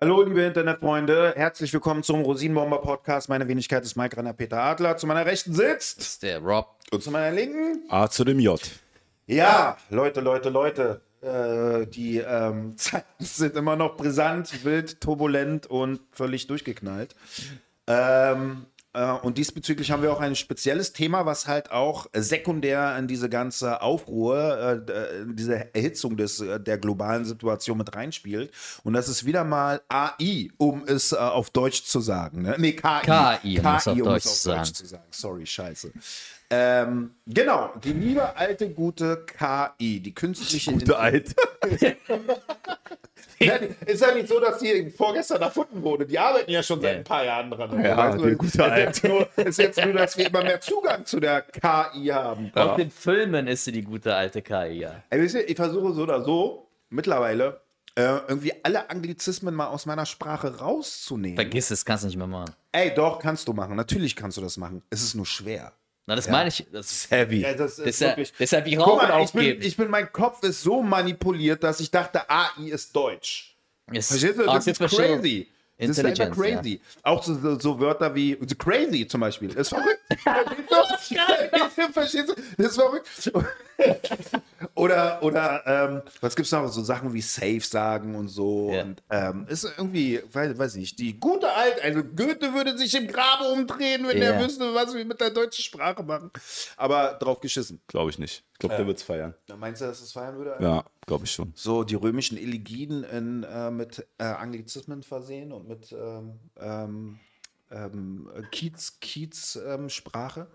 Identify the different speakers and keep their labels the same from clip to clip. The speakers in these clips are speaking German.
Speaker 1: Hallo, liebe Internetfreunde, herzlich willkommen zum Rosinenbomber Podcast. Meine Wenigkeit ist Mike Renner Peter Adler. Zu meiner Rechten sitzt.
Speaker 2: Das ist der Rob.
Speaker 1: Und zu meiner Linken.
Speaker 3: A zu dem J.
Speaker 1: Ja, Leute, Leute, Leute. Äh, die ähm, Zeiten sind immer noch brisant, wild, turbulent und völlig durchgeknallt. Ähm, äh, und diesbezüglich haben wir auch ein spezielles Thema, was halt auch sekundär in diese ganze Aufruhr, äh, diese Erhitzung des, äh, der globalen Situation mit reinspielt. Und das ist wieder mal AI, um es äh, auf Deutsch zu sagen. Ne? Nee, KI.
Speaker 2: KI, um es auf
Speaker 1: um
Speaker 2: Deutsch
Speaker 1: es auf Deutsch zu sagen. Sorry, scheiße. Ähm, genau, die liebe alte gute KI, die künstliche
Speaker 3: Gute Alt.
Speaker 1: ja, die- ist ja nicht so, dass die vorgestern erfunden wurde. Die arbeiten ja schon seit
Speaker 2: Ja.
Speaker 1: ein paar Jahren dran.
Speaker 3: Ja,
Speaker 1: Weißt du,
Speaker 3: gute
Speaker 1: ist jetzt nur, ist jetzt nur, dass wir immer mehr Zugang zu der KI haben.
Speaker 2: Aus den Filmen ist sie die gute alte KI, ja.
Speaker 1: Ey, wisst ihr, ich versuche so oder so mittlerweile äh, irgendwie alle Anglizismen mal aus meiner Sprache rauszunehmen.
Speaker 2: Vergiss es, kannst du nicht mehr machen.
Speaker 1: Ey, doch, kannst du machen. Natürlich kannst du das machen. Es ist nur schwer.
Speaker 2: Na, das meine ich. Das ist,
Speaker 3: Heavy.
Speaker 1: Ja, das
Speaker 2: ist ja, das ist ja wie
Speaker 1: Guck mal, ich bin, ich bin, mein Kopf ist so manipuliert, dass ich dachte, AI ist Deutsch.
Speaker 2: Ist-
Speaker 1: Verstehst du? Das ist crazy. Das ist einfach crazy. Auch so, so, so Wörter wie so crazy zum Beispiel. Das ist verrückt. Verstehst du? Verstehst du? Das ist verrückt. oder oder ähm, was gibt's noch? So Sachen wie safe sagen und so.
Speaker 2: Ja.
Speaker 1: Und ähm, ist irgendwie, weiß, weiß nicht, die gute alte, also Goethe würde sich im Grabe umdrehen, wenn
Speaker 2: Ja.
Speaker 1: er wüsste, was wir mit der deutschen Sprache machen. Aber drauf geschissen.
Speaker 3: Glaube ich nicht. Ich glaube, der wird's feiern.
Speaker 1: Meinst du, dass es feiern würde?
Speaker 3: Ja, glaube ich schon.
Speaker 1: so die römischen Elegiden in, äh, mit äh, Anglizismen versehen und mit ähm, ähm, ähm, Kiez, ähm, Sprache.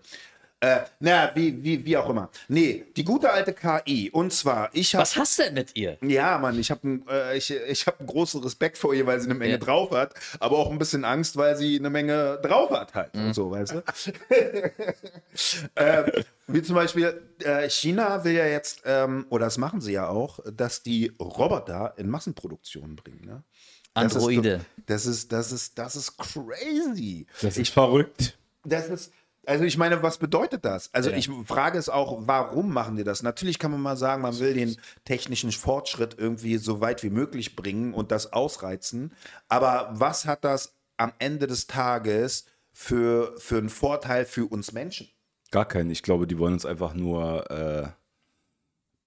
Speaker 1: Äh, na, wie, wie, wie auch immer. Nee, die gute alte KI. Und zwar, ich habe.
Speaker 2: Was hast du denn mit ihr?
Speaker 1: Ja, Mann, ich habe äh, ich, ich hab einen großen Respekt vor ihr, weil sie eine Menge
Speaker 2: Ja.
Speaker 1: drauf hat, aber auch ein bisschen Angst, weil sie eine Menge drauf hat halt und so, weißt du? ähm, wie zum Beispiel, äh, China will ja jetzt, ähm, oder das machen sie ja auch, dass die Roboter in Massenproduktion bringen, ne? Das ist
Speaker 2: Androide.
Speaker 1: Das ist, das ist, das ist crazy.
Speaker 3: Das ist verrückt.
Speaker 1: Das ist, also ich meine, was bedeutet das? Also
Speaker 2: Ja.
Speaker 1: ich frage es auch, warum machen die das? Natürlich kann man mal sagen, man will den technischen Fortschritt irgendwie so weit wie möglich bringen und das ausreizen. Aber was hat das am Ende des Tages für, für einen Vorteil für uns Menschen?
Speaker 3: Gar keinen. Ich glaube, die wollen uns einfach nur äh,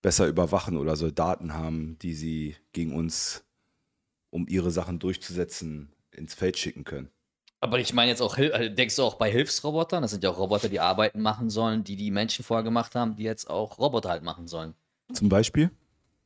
Speaker 3: besser überwachen oder Soldaten haben, die sie gegen uns, um ihre Sachen durchzusetzen, ins Feld schicken können.
Speaker 2: Aber ich meine jetzt auch, äh, denkst du auch bei Hilfsrobotern? Das sind ja auch Roboter, die Arbeiten machen sollen, die die Menschen vorher gemacht haben, die jetzt auch Roboter halt machen sollen.
Speaker 3: Zum Beispiel?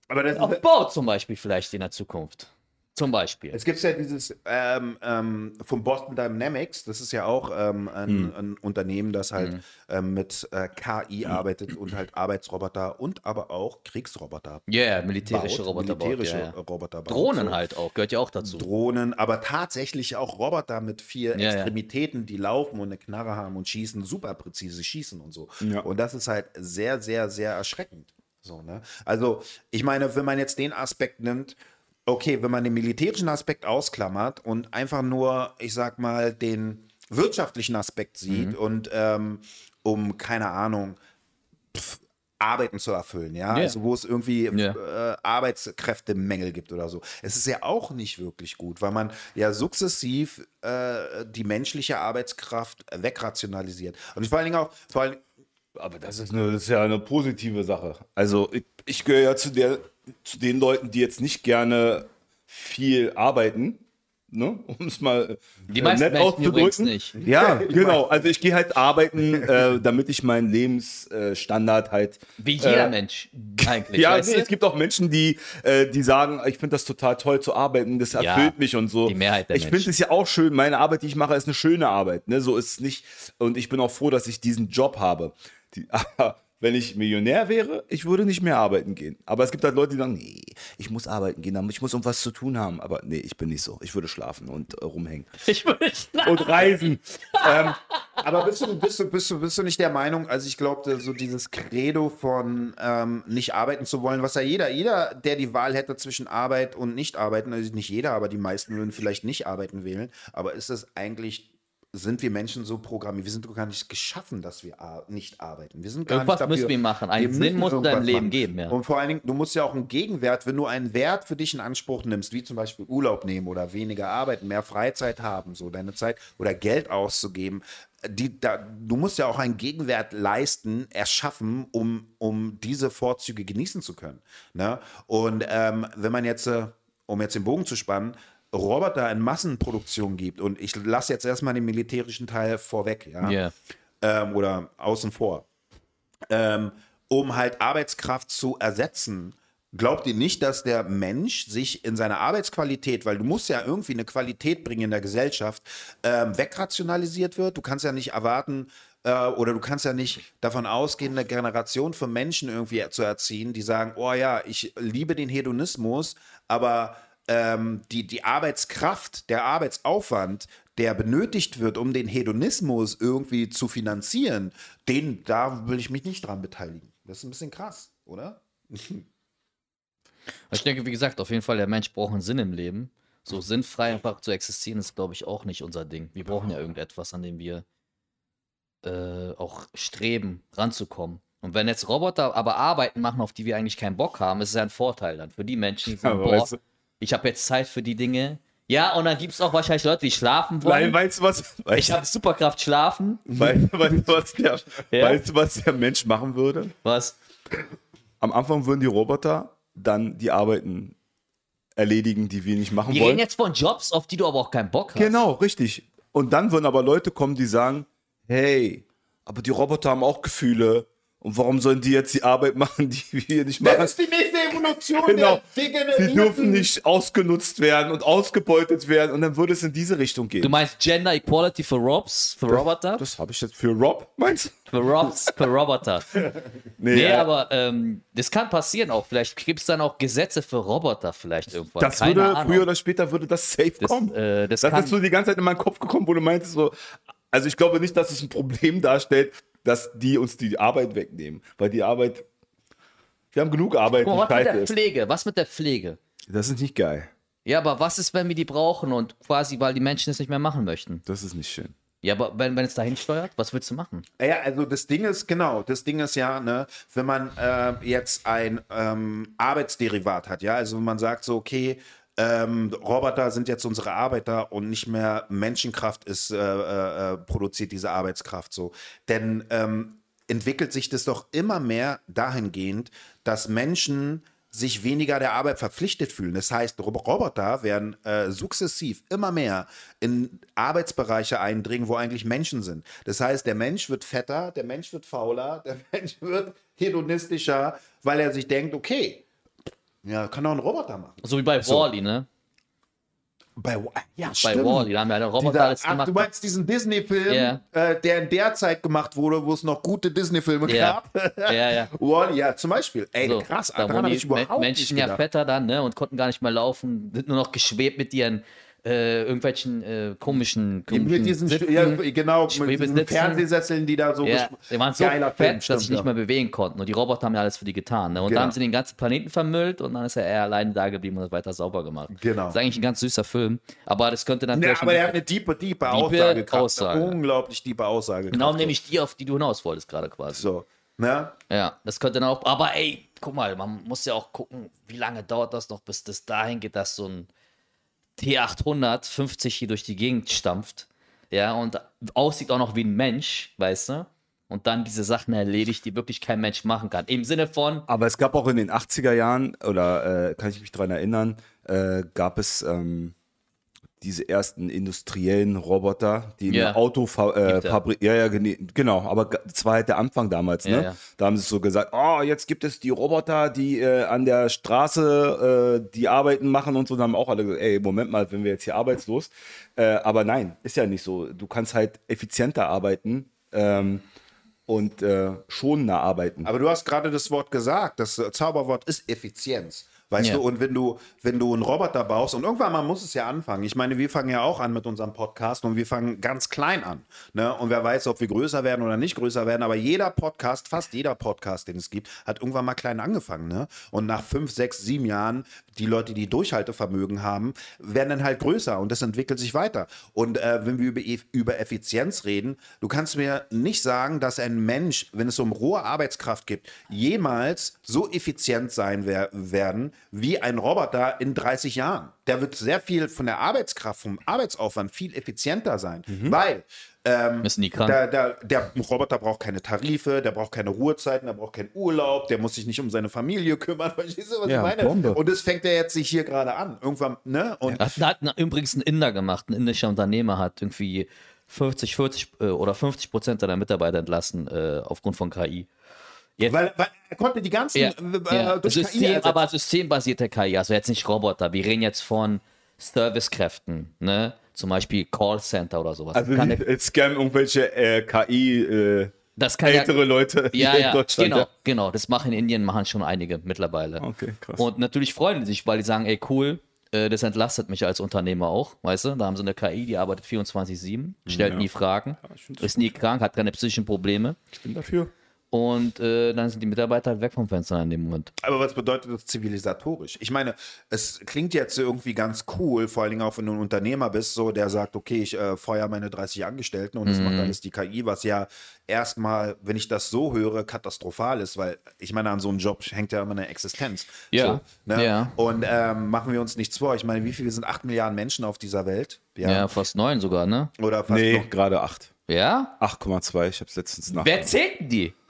Speaker 1: Aber das
Speaker 2: Auf Bau zum Beispiel vielleicht in der Zukunft. Zum Beispiel.
Speaker 1: Es gibt ja dieses ähm, ähm, von Boston Dynamics, das ist ja auch ähm, ein, ein Unternehmen, das halt ähm, mit äh, KI arbeitet und halt Arbeitsroboter und aber auch Kriegsroboter
Speaker 2: Ja, yeah, militärische
Speaker 1: baut,
Speaker 2: Roboter
Speaker 1: militärische
Speaker 2: baut. Ja, ja.
Speaker 1: Roboter baut.
Speaker 2: Drohnen
Speaker 1: So.
Speaker 2: halt auch, gehört ja auch dazu.
Speaker 1: Drohnen, aber tatsächlich auch Roboter mit vier
Speaker 2: Ja.
Speaker 1: Extremitäten, die laufen und eine Knarre haben und schießen, super präzise schießen und so. Und das ist halt sehr, sehr, sehr erschreckend. So, ne? Also, ich meine, wenn man jetzt den Aspekt nimmt, okay, wenn man den militärischen Aspekt ausklammert und einfach nur, ich sag mal, den wirtschaftlichen Aspekt sieht
Speaker 2: Mhm.
Speaker 1: und ähm, um, keine Ahnung, pf, Arbeiten zu erfüllen, ja,
Speaker 2: Ja.
Speaker 1: also wo es irgendwie
Speaker 2: Ja.
Speaker 1: äh, Arbeitskräftemängel gibt oder so. Es ist ja auch nicht wirklich gut, weil man ja sukzessiv äh, die menschliche Arbeitskraft wegrationalisiert. Und vor allen Dingen auch, vor allen
Speaker 3: Aber das ist, eine, das ist ja eine positive Sache. Also ich, ich gehöre ja zu, der, zu den Leuten, die jetzt nicht gerne viel arbeiten, ne? um es mal
Speaker 2: Die
Speaker 3: äh, nett auszudrücken.
Speaker 2: nicht.
Speaker 3: Ja, genau. Also ich gehe halt arbeiten, äh, damit ich meinen Lebensstandard halt
Speaker 2: Wie jeder
Speaker 3: Äh,
Speaker 2: Mensch eigentlich.
Speaker 3: Ja,
Speaker 2: weißt
Speaker 3: nee, es gibt auch Menschen, die, äh, die sagen, ich finde das total toll zu arbeiten, das
Speaker 2: Ja,
Speaker 3: erfüllt mich und so.
Speaker 2: die Mehrheit der
Speaker 3: Ich finde es ja auch schön, meine Arbeit, die ich mache, ist eine schöne Arbeit. Ne? So ist es nicht. Und ich bin auch froh, dass ich diesen Job habe. Die, aber wenn ich Millionär wäre, ich würde nicht mehr arbeiten gehen. Aber es gibt halt Leute, die sagen, nee, ich muss arbeiten gehen, ich muss irgendwas zu tun haben. Aber nee, ich bin nicht so. Ich würde schlafen und äh, rumhängen.
Speaker 2: Ich würde schlafen.
Speaker 3: Und reisen. ähm,
Speaker 1: Aber bist du, bist du, bist du, bist du nicht der Meinung, also ich glaube, so dieses Credo von ähm, nicht arbeiten zu wollen, was ja jeder, jeder, der die Wahl hätte zwischen Arbeit und nicht arbeiten, also nicht jeder, aber die meisten würden vielleicht nicht arbeiten wählen, aber ist das eigentlich sind wir Menschen so programmiert. Wir sind doch gar nicht geschaffen, dass wir nicht arbeiten. Wir sind gar
Speaker 2: Irgendwas
Speaker 1: nicht dafür,
Speaker 2: müssen wir machen. Einen
Speaker 1: wir
Speaker 2: Sinn muss deinem Leben
Speaker 1: machen.
Speaker 2: geben, ja.
Speaker 1: Und vor allen Dingen, du musst ja auch einen Gegenwert, wenn du einen Wert für dich in Anspruch nimmst, wie zum Beispiel Urlaub nehmen oder weniger arbeiten, mehr Freizeit haben, so deine Zeit oder Geld auszugeben, die, da, du musst ja auch einen Gegenwert leisten, erschaffen, um, um diese Vorzüge genießen zu können. Ne? Und ähm, wenn man jetzt, äh, um jetzt den Bogen zu spannen, Roboter in Massenproduktion gibt, und ich lasse jetzt erstmal den militärischen Teil vorweg, ja,
Speaker 2: Ja.
Speaker 1: ähm, oder außen vor, ähm, um halt Arbeitskraft zu ersetzen. Glaubt ihr nicht, dass der Mensch sich in seiner Arbeitsqualität, weil du musst ja irgendwie eine Qualität bringen in der Gesellschaft, ähm, wegrationalisiert wird? Du kannst ja nicht erwarten, äh, oder du kannst ja nicht davon ausgehen, eine Generation von Menschen irgendwie zu erziehen, die sagen, oh ja, ich liebe den Hedonismus, aber ähm, die, die Arbeitskraft, der Arbeitsaufwand, der benötigt wird, um den Hedonismus irgendwie zu finanzieren, den, da will ich mich nicht dran beteiligen. Das ist ein bisschen krass, oder?
Speaker 2: Ich denke, wie gesagt, auf jeden Fall, der Mensch braucht einen Sinn im Leben. So sinnfrei einfach zu existieren, ist, glaube ich, auch nicht unser Ding. Wir brauchen ja irgendetwas, an dem wir äh, auch streben, ranzukommen. Und wenn jetzt Roboter aber Arbeiten machen, auf die wir eigentlich keinen Bock haben, ist es ja ein Vorteil dann für die Menschen, die sagen, boah,
Speaker 3: weißt du-
Speaker 2: ich habe jetzt Zeit für die Dinge. Ja, und dann gibt es auch wahrscheinlich Leute, die schlafen wollen.
Speaker 3: Nein, weißt du was?
Speaker 2: ich
Speaker 3: Weißt,
Speaker 2: habe Superkraft schlafen.
Speaker 3: weißt, weißt, du, was der,
Speaker 2: Ja.
Speaker 3: weißt du, was der Mensch machen würde?
Speaker 2: Was?
Speaker 3: Am Anfang würden die Roboter dann die Arbeiten erledigen, die wir nicht machen
Speaker 2: Wir
Speaker 3: wollen.
Speaker 2: reden jetzt von Jobs, auf die du aber auch keinen Bock hast.
Speaker 3: Genau, richtig. Und dann würden aber Leute kommen, die sagen, hey, aber die Roboter haben auch Gefühle. Und warum sollen die jetzt die Arbeit machen, die wir hier nicht machen?
Speaker 1: die nächste Evolution
Speaker 3: Genau.
Speaker 1: der
Speaker 3: Sie dürfen nicht ausgenutzt werden und ausgebeutet werden. Und dann würde es in diese Richtung gehen.
Speaker 2: Du meinst Gender Equality für Robs, für Roboter?
Speaker 3: das habe ich jetzt für Rob, meinst du?
Speaker 2: Für Robs, für Roboter. Nee,
Speaker 3: äh,
Speaker 2: aber ähm, das kann passieren auch. Vielleicht gibt es dann auch Gesetze für Roboter vielleicht irgendwann.
Speaker 3: das
Speaker 2: Keine
Speaker 3: würde,
Speaker 2: Ahnung.
Speaker 3: früher oder später würde das safe
Speaker 2: das,
Speaker 3: kommen.
Speaker 2: äh, das,
Speaker 3: Das
Speaker 2: kann,
Speaker 3: ist so die ganze Zeit in meinen Kopf gekommen, wo du meintest so, also ich glaube nicht, dass es ein Problem darstellt, dass die uns die Arbeit wegnehmen, weil die Arbeit, wir haben genug Arbeit,
Speaker 2: Guck was mit der
Speaker 3: ist.
Speaker 2: Pflege? Was mit der Pflege?
Speaker 3: Das ist nicht geil.
Speaker 2: Ja, aber was ist, wenn wir die brauchen und quasi, weil die Menschen es nicht mehr machen möchten?
Speaker 3: Das ist nicht schön.
Speaker 2: Ja, aber wenn, wenn es dahin steuert, was willst du machen?
Speaker 1: Ja, also das Ding ist, genau, das Ding ist ja, ne, wenn man äh, jetzt ein ähm, Arbeitsderivat hat, ja, also wenn man sagt so, okay, ähm, Roboter sind jetzt unsere Arbeiter und nicht mehr Menschenkraft ist, äh, äh, äh, produziert diese Arbeitskraft so. Denn ähm, entwickelt sich das doch immer mehr dahingehend, dass Menschen sich weniger der Arbeit verpflichtet fühlen. Das heißt, Rob- Roboter werden äh, sukzessiv immer mehr in Arbeitsbereiche eindringen, wo eigentlich Menschen sind. Das heißt, der Mensch wird fetter, der Mensch wird fauler, der Mensch wird hedonistischer, weil er sich denkt, okay, ja, kann auch ein Roboter machen.
Speaker 2: So wie bei Wally, ne?
Speaker 1: Bei, ja,
Speaker 2: Bei
Speaker 1: stimmt.
Speaker 2: Wally, da haben ja der Roboter
Speaker 1: Dieser,
Speaker 2: alles
Speaker 1: ach,
Speaker 2: gemacht.
Speaker 1: du meinst diesen Disney-Film,
Speaker 2: Ja.
Speaker 1: äh, der in der Zeit gemacht wurde, wo es noch gute Disney-Filme
Speaker 2: Ja.
Speaker 1: gab?
Speaker 2: ja, ja.
Speaker 1: Wall, ja, zum Beispiel. Ey,
Speaker 2: So,
Speaker 1: krass,
Speaker 2: da
Speaker 1: daran habe
Speaker 2: die
Speaker 1: ich überhaupt
Speaker 2: Men- Menschen
Speaker 1: nicht
Speaker 2: ja fetter dann, ne? Und konnten gar nicht mehr laufen, sind nur noch geschwebt mit ihren äh, irgendwelchen äh, komischen, komischen
Speaker 1: Mit diesen,
Speaker 2: Sitzen.
Speaker 1: ja, genau, mit diesen Fernsehsesseln, die da so
Speaker 2: Ja, die waren so
Speaker 1: Geiler
Speaker 2: fett,
Speaker 1: Film,
Speaker 2: dass
Speaker 1: stimmt,
Speaker 2: sie nicht mehr bewegen konnten. Und die Roboter haben ja alles für die getan. Ne? Und
Speaker 1: Genau.
Speaker 2: dann haben sie den ganzen Planeten vermüllt und dann ist er eher alleine da geblieben und hat weiter sauber gemacht.
Speaker 1: Genau.
Speaker 2: Das ist eigentlich ein ganz süßer Film. Aber das könnte dann
Speaker 1: Ja, aber der hat eine tiefe, tiefe Aussage.
Speaker 2: Aussage.
Speaker 1: Eine unglaublich tiefe Aussage.
Speaker 2: genau nämlich die, auf die du hinaus wolltest gerade quasi.
Speaker 1: So. Ne?
Speaker 2: Ja, das könnte dann auch. Aber ey, guck mal, man muss ja auch gucken, wie lange dauert das noch, bis das dahin geht, dass so ein T800 50 hier durch die Gegend stampft. Ja, und aussieht auch noch wie ein Mensch, weißt du? Und dann diese Sachen erledigt, die wirklich kein Mensch machen kann. Im Sinne von,
Speaker 3: Aber es gab auch in den 80er Jahren, oder äh, kann ich mich daran erinnern, äh, gab es ähm, diese ersten industriellen Roboter, die
Speaker 2: Ja.
Speaker 3: im Auto äh,
Speaker 2: Gibt ja.
Speaker 3: Ja, genau. Aber das war halt der Anfang damals,
Speaker 2: Ja,
Speaker 3: ne?
Speaker 2: ja.
Speaker 3: Da haben sie so gesagt: Oh, jetzt gibt es die Roboter, die äh, an der Straße äh, die Arbeiten machen und so. Dann haben auch alle gesagt: Ey, Moment mal, wenn wir jetzt hier arbeitslos. Äh, aber nein, ist ja nicht so. Du kannst halt effizienter arbeiten. Ähm, und äh, schonender arbeiten.
Speaker 1: Aber du hast gerade das Wort gesagt. Das äh, Zauberwort ist Effizienz. Weißt
Speaker 2: Ja.
Speaker 1: du, und wenn du, wenn du einen Roboter baust, und irgendwann mal muss es ja anfangen. Ich meine, wir fangen ja auch an mit unserem Podcast und wir fangen ganz klein an. Ne? Und wer weiß, ob wir größer werden oder nicht größer werden, aber jeder Podcast, fast jeder Podcast, den es gibt, hat irgendwann mal klein angefangen. Ne? Und nach fünf, sechs, sieben Jahren, die Leute, die Durchhaltevermögen haben, werden dann halt größer und das entwickelt sich weiter. Und äh, wenn wir über, E- über Effizienz reden, du kannst mir nicht sagen, dass ein Mensch, wenn es um rohe Arbeitskraft geht, jemals so effizient sein wer werden wie ein Roboter in 30 Jahren. Der wird sehr viel von der Arbeitskraft, vom Arbeitsaufwand viel effizienter sein, weil ähm,
Speaker 2: nie krank.
Speaker 1: der, der, der Roboter braucht keine Tarife, der braucht keine Ruhezeiten, der braucht keinen Urlaub, der muss sich nicht um seine Familie kümmern. Verstehst du, was
Speaker 3: Ja,
Speaker 1: ich meine?
Speaker 3: Bombe.
Speaker 1: Und das fängt ja jetzt sich hier gerade an. Irgendwann, ne? Und
Speaker 2: Das hat übrigens ein Inder gemacht. Ein indischer Unternehmer hat irgendwie 50, 40 äh, oder 50 Prozent seiner Mitarbeiter entlassen äh, aufgrund von KI. Jetzt,
Speaker 1: weil, weil er konnte die ganzen
Speaker 2: ja,
Speaker 1: äh,
Speaker 2: ja.
Speaker 1: durch KI
Speaker 2: System, aber systembasierte KI, also jetzt nicht Roboter. Wir reden jetzt von Servicekräften, ne? Zum Beispiel Callcenter oder sowas.
Speaker 3: Also
Speaker 2: Kann
Speaker 3: die, äh, scam irgendwelche äh, KI äh,
Speaker 2: das kann ja,
Speaker 3: ältere Leute
Speaker 2: ja,
Speaker 3: hier
Speaker 2: ja,
Speaker 3: in Deutschland.
Speaker 2: genau, genau. Das machen in Indien machen schon einige mittlerweile.
Speaker 3: Okay, krass.
Speaker 2: Und natürlich freuen die sich, weil die sagen, ey cool, äh, das entlastet mich als Unternehmer auch, weißt du? Da haben sie eine KI, die arbeitet 24/7, stellt nie Fragen, ist nie krank, hat keine psychischen Probleme
Speaker 3: Ich bin dafür.
Speaker 2: Und äh, dann sind die Mitarbeiter halt weg vom Fenster in dem Moment.
Speaker 1: Aber was bedeutet das zivilisatorisch? Ich meine, es klingt jetzt irgendwie ganz cool, vor allen Dingen auch wenn du ein Unternehmer bist, so der sagt, okay, ich äh, feuer meine 30 Angestellten und das macht alles die KI, was ja erstmal, wenn ich das so höre, katastrophal ist, weil ich meine, an so einem Job hängt ja immer eine Existenz.
Speaker 2: Ja,
Speaker 1: So, ne?
Speaker 2: ja.
Speaker 1: Und ähm, machen wir uns nichts vor. Ich meine, wie viele sind 8 Milliarden Menschen auf dieser Welt?
Speaker 2: Ja, fast neun sogar, ne?
Speaker 1: Oder fast
Speaker 3: Nee,
Speaker 1: noch.
Speaker 3: gerade 8.
Speaker 2: Ja?
Speaker 3: 8,2. Ich habe es letztens nach.
Speaker 2: Wer zählt denn die?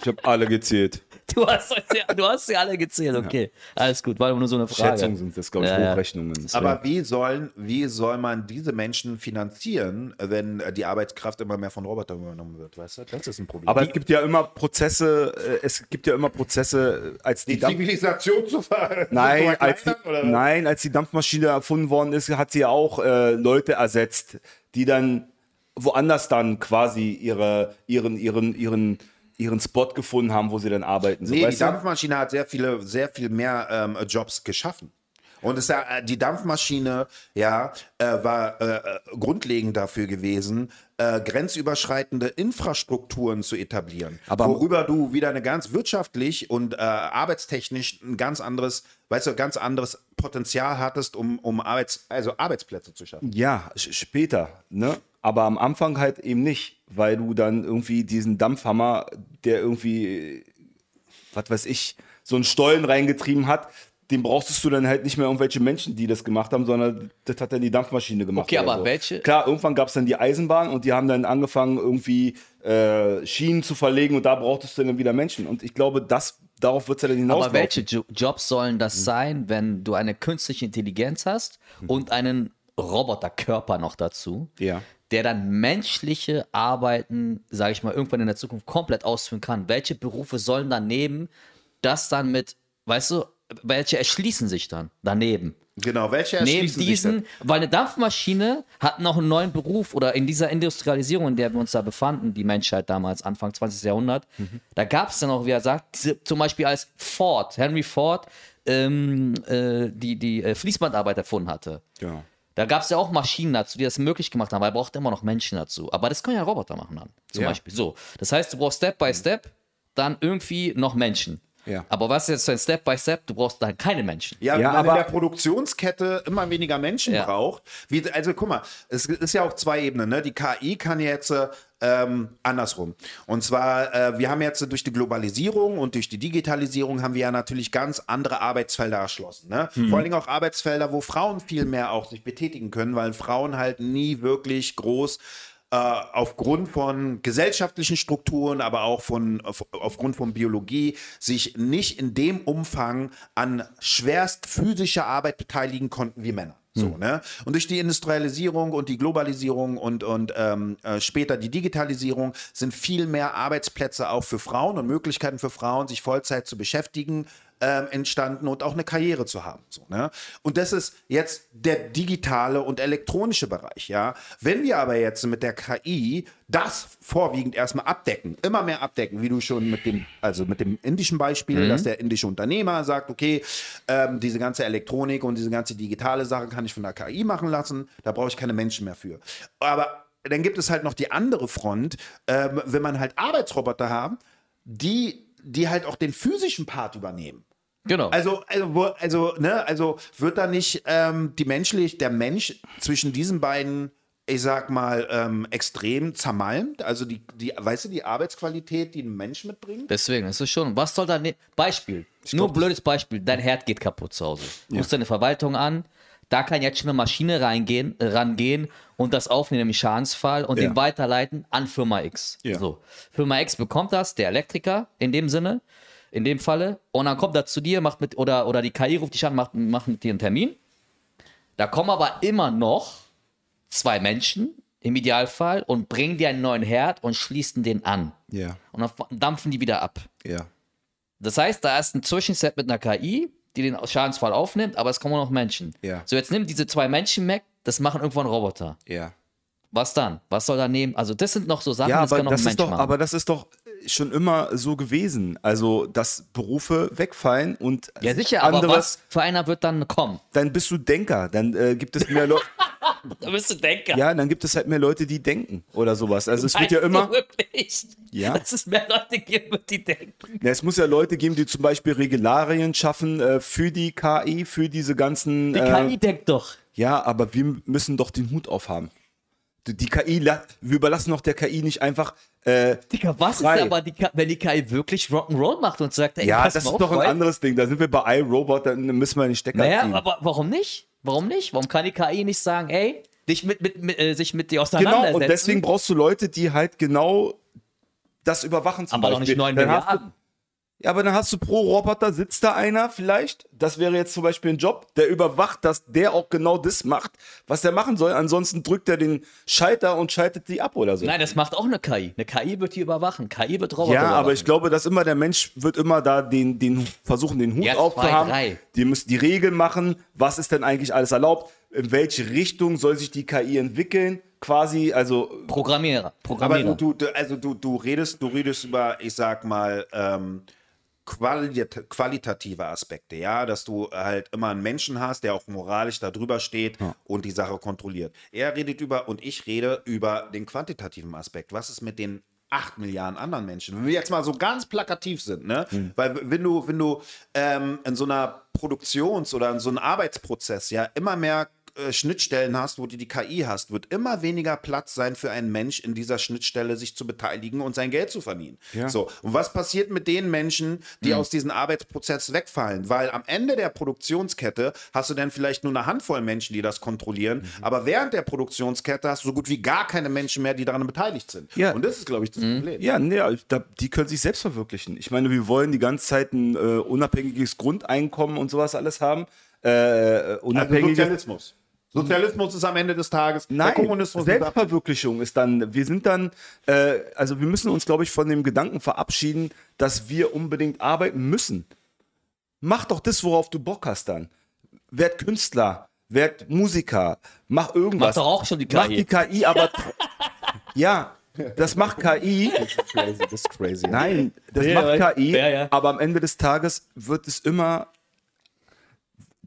Speaker 3: Ich habe alle gezählt.
Speaker 2: Du hast, du hast sie alle gezählt, okay. Alles gut, war nur so eine Frage.
Speaker 3: Schätzungen sind das, glaube ich,
Speaker 2: Ja, ja.
Speaker 3: Hochrechnungen.
Speaker 1: Aber wie sollen, wie soll man diese Menschen finanzieren, wenn äh, die Arbeitskraft immer mehr von Robotern übernommen wird? Weißt du, das ist ein Problem.
Speaker 3: Aber es gibt ja immer Prozesse, äh, es gibt ja immer Prozesse, äh, als die,
Speaker 1: die
Speaker 3: Dampf
Speaker 1: Zivilisation zu ver
Speaker 3: Nein, als die, nein, als die Dampfmaschine erfunden worden ist, hat sie ja auch äh, Leute ersetzt, die dann woanders dann quasi ihre, ihren, ihren, ihren, ihren Spot gefunden haben, wo sie dann arbeiten. So,
Speaker 1: Nee, die? Dampfmaschine hat sehr viele, sehr viel mehr ähm, Jobs geschaffen. Und es, ja, äh, die Dampfmaschine ja, äh, war äh, äh, grundlegend dafür gewesen, äh, grenzüberschreitende Infrastrukturen zu etablieren.
Speaker 3: Aber-
Speaker 1: worüber du wieder eine ganz wirtschaftlich und arbeitstechnisch ein ganz anderes, weißt du, ganz anderes Potenzial hattest, um, um Arbeits, also Arbeitsplätze zu schaffen.
Speaker 3: Ja, später, ne? Aber am Anfang halt eben nicht, weil du dann irgendwie diesen Dampfhammer, der irgendwie, was weiß ich, so einen Stollen reingetrieben hat, den brauchst du dann halt nicht mehr irgendwelche Menschen, die das gemacht haben, sondern das hat dann die Dampfmaschine gemacht.
Speaker 2: Okay, aber welche-
Speaker 3: Klar, irgendwann gab es dann die Eisenbahn und die haben dann angefangen, irgendwie äh, Schienen zu verlegen und da brauchtest du dann wieder Menschen. Und ich glaube, das, darauf wird es ja dann hinaus.
Speaker 2: Aber welche jo Jobs sollen das sein, wenn du eine künstliche Intelligenz hast und einen Roboterkörper noch dazu,
Speaker 3: Ja.
Speaker 2: der dann menschliche Arbeiten, sage ich mal, irgendwann in der Zukunft komplett ausführen kann? Welche Berufe sollen daneben das dann mit, weißt du, welche erschließen sich dann daneben?
Speaker 1: Genau, welche
Speaker 2: Neben
Speaker 1: erschließen sich denn?
Speaker 2: diesen, weil eine Dampfmaschine hat noch einen neuen Beruf oder in dieser Industrialisierung, in der wir uns da befanden, die Menschheit damals, Anfang 20. Jahrhundert,
Speaker 1: Mhm.
Speaker 2: da gab es dann auch, wie er sagt, zum Beispiel als Ford, Henry Ford, ähm, äh, die, die äh, Fließbandarbeit erfunden hatte.
Speaker 3: Ja.
Speaker 2: Da gab es ja auch Maschinen dazu, die das möglich gemacht haben, weil er braucht immer noch Menschen dazu. Aber das können ja Roboter machen dann, zum
Speaker 3: Ja.
Speaker 2: Beispiel. So. Das heißt, du brauchst Step by Step dann irgendwie noch Menschen.
Speaker 3: Ja.
Speaker 2: Aber was ist jetzt ein Step by Step? Du brauchst dann keine Menschen.
Speaker 1: Ja,
Speaker 3: Ja,
Speaker 1: wenn man in
Speaker 3: aber-
Speaker 1: der Produktionskette immer weniger Menschen
Speaker 2: Ja.
Speaker 1: braucht. Wie, also guck mal, es ist ja auf zwei Ebenen. Ne? Die KI kann jetzt äh, ähm, andersrum. Und zwar, äh, wir haben jetzt durch die Globalisierung und durch die Digitalisierung haben wir ja natürlich ganz andere Arbeitsfelder erschlossen. Ne? Vor allen Dingen auch Arbeitsfelder, wo Frauen viel mehr auch sich betätigen können, weil Frauen halt nie wirklich groß äh, aufgrund von gesellschaftlichen Strukturen, aber auch von, auf, aufgrund von Biologie sich nicht in dem Umfang an schwerst physischer Arbeit beteiligen konnten wie Männer. So, ne? Und durch die Industrialisierung und die Globalisierung und, und ähm, äh, später die Digitalisierung sind viel mehr Arbeitsplätze auch für Frauen und Möglichkeiten für Frauen, sich Vollzeit zu beschäftigen, ähm, entstanden und auch eine Karriere zu haben. So, ne? Und das ist jetzt der digitale und elektronische Bereich. Ja? Wenn wir aber jetzt mit der KI das vorwiegend erstmal abdecken, immer mehr abdecken, wie du schon mit dem, also mit dem indischen Beispiel, dass der indische Unternehmer sagt, okay, ähm, diese ganze Elektronik und diese ganze digitale Sache kann ich von der KI machen lassen, da brauche ich keine Menschen mehr für. Aber dann gibt es halt noch die andere Front, ähm, wenn man halt Arbeitsroboter haben, die, die halt auch den physischen Part übernehmen.
Speaker 2: Genau.
Speaker 1: Also, also, also, ne, also wird da nicht ähm, die menschlich, der Mensch zwischen diesen beiden, ich sag mal, ähm, extrem zermalmt? Also die, die, weißt du, die Arbeitsqualität, die ein Mensch mitbringt?
Speaker 2: Deswegen, es ist schon, was soll da, ne Beispiel, nur ein blödes Beispiel, dein Herd geht kaputt zu Hause. Du rufst deine Verwaltung an, da kann jetzt schon eine Maschine reingehen, rangehen und das aufnehmen im Schadensfall und
Speaker 3: Ja.
Speaker 2: den weiterleiten an Firma X.
Speaker 3: Ja.
Speaker 2: So. Firma X bekommt das, der Elektriker in dem Sinne, in dem Falle, und dann kommt er zu dir, macht mit, oder, oder die KI ruft dich an, macht, macht mit dir einen Termin. Da kommen aber immer noch zwei Menschen im Idealfall und bringen dir einen neuen Herd und schließen den an.
Speaker 3: Ja,
Speaker 2: Und dann dampfen die wieder ab.
Speaker 3: ja.
Speaker 2: Das heißt, da ist ein Zwischenset mit einer KI, die den Schadensfall aufnimmt, aber es kommen auch noch Menschen.
Speaker 3: Ja.
Speaker 2: So, jetzt nimm diese zwei Menschen weg, das machen irgendwann Roboter.
Speaker 3: Ja.
Speaker 2: Was dann? Was soll da nehmen? Also, das sind noch so Sachen,
Speaker 3: Ja,
Speaker 2: das
Speaker 3: aber
Speaker 2: kann noch ein
Speaker 3: das,
Speaker 2: Mensch
Speaker 3: ist doch,
Speaker 2: machen.
Speaker 3: aber das ist doch schon immer so gewesen. Also, dass Berufe wegfallen und
Speaker 2: ja, sicher,
Speaker 3: andere,
Speaker 2: aber was für einer wird dann kommen?
Speaker 3: dann bist du Denker. Dann äh, gibt es mehr Leute.
Speaker 2: Da bist du Denker.
Speaker 3: ja, dann gibt es halt mehr Leute, die denken oder sowas. Also es wird
Speaker 2: Meinst
Speaker 3: ja
Speaker 2: du
Speaker 3: immer.
Speaker 2: Wirklich?
Speaker 3: Ja.
Speaker 2: Dass es mehr Leute gibt, wird die denken.
Speaker 3: Ja, es muss ja Leute geben, die zum Beispiel Regularien schaffen äh, für die KI, für diese ganzen.
Speaker 2: Die
Speaker 3: äh,
Speaker 2: KI denkt doch.
Speaker 3: Ja, aber wir müssen doch den Hut aufhaben. Die, die KI, wir überlassen doch der KI nicht einfach. Äh,
Speaker 2: Digga, was
Speaker 3: Frei.
Speaker 2: ist aber, die, wenn die KI wirklich Rock'n'Roll macht und sagt, ey,
Speaker 3: ja,
Speaker 2: pass
Speaker 3: das
Speaker 2: mal
Speaker 3: ist
Speaker 2: auf,
Speaker 3: doch ein anderes Ding. Da sind wir bei iRobot, dann müssen wir den Stecker
Speaker 2: Naja,
Speaker 3: ziehen.
Speaker 2: aber warum nicht? Warum nicht? Warum kann die KI nicht sagen, ey, dich mit, mit, mit, äh, sich mit dir
Speaker 3: Genau,
Speaker 2: auseinandersetzen?
Speaker 3: und deswegen brauchst du Leute, die halt genau das überwachen zum
Speaker 2: aber doch
Speaker 3: Beispiel.
Speaker 2: nicht 9
Speaker 3: Dann hast du-
Speaker 2: Milliarden.
Speaker 3: Ja, aber dann hast du pro Roboter, sitzt da einer vielleicht, das wäre jetzt zum Beispiel ein Job, der überwacht, dass der auch genau das macht, was er machen soll. Ansonsten drückt er den Schalter und schaltet die ab oder so.
Speaker 2: Nein, das macht auch eine KI. Eine KI wird die überwachen. KI wird Roboter
Speaker 3: ja,
Speaker 2: überwachen.
Speaker 3: aber ich glaube, dass immer der Mensch wird immer da den, den versuchen, den Hut
Speaker 2: Ja,
Speaker 3: aufzuhaben. Die müssen die Regeln machen. Was ist denn eigentlich alles erlaubt? In welche Richtung soll sich die KI entwickeln? Quasi, also
Speaker 2: Programmierer.
Speaker 1: Aber
Speaker 2: Programmierer.
Speaker 1: du, du, also du, du redest, du redest über, ich sag mal, ähm, qualit qualitative Aspekte, ja, dass du halt immer einen Menschen hast, der auch moralisch da drüber steht und die Sache kontrolliert. Er redet über und ich rede über den quantitativen Aspekt. Was ist mit den 8 Milliarden anderen Menschen? Wenn wir jetzt mal so ganz plakativ sind, ne? Weil wenn du, wenn du ähm, in so einer Produktions- oder in so einem Arbeitsprozess ja immer mehr äh, Schnittstellen hast, wo du die KI hast, wird immer weniger Platz sein für einen Mensch in dieser Schnittstelle sich zu beteiligen und sein Geld zu verdienen. So, und was passiert mit den Menschen, die aus diesem Arbeitsprozess wegfallen? Weil am Ende der Produktionskette hast du dann vielleicht nur eine Handvoll Menschen, die das kontrollieren, aber während der Produktionskette hast du so gut wie gar keine Menschen mehr, die daran beteiligt sind.
Speaker 3: Ja.
Speaker 1: Und das ist, glaube ich, das Problem.
Speaker 3: Ja, nee, da, die können sich selbst verwirklichen. Ich meine, wir wollen die ganze Zeit ein äh, unabhängiges Grundeinkommen und sowas alles haben. Äh,
Speaker 1: Also
Speaker 3: unabhängiges.
Speaker 1: Sozialismus. Sozialismus ist am Ende des Tages. der
Speaker 3: Nein,
Speaker 1: ist
Speaker 3: Selbstverwirklichung ist dann, wir sind dann, äh, also wir müssen uns, glaube ich, von dem Gedanken verabschieden, dass wir unbedingt arbeiten müssen. Mach doch das, worauf du Bock hast dann. Werd Künstler, werd Musiker, mach irgendwas.
Speaker 2: Macht doch auch schon die
Speaker 3: Mach
Speaker 2: KI.
Speaker 3: die KI, aber ja, das macht KI.
Speaker 1: crazy, das ist crazy.
Speaker 3: Nein, das
Speaker 2: Ja,
Speaker 3: macht
Speaker 2: ja.
Speaker 3: KI,
Speaker 2: Ja, ja.
Speaker 3: aber am Ende des Tages wird es immer,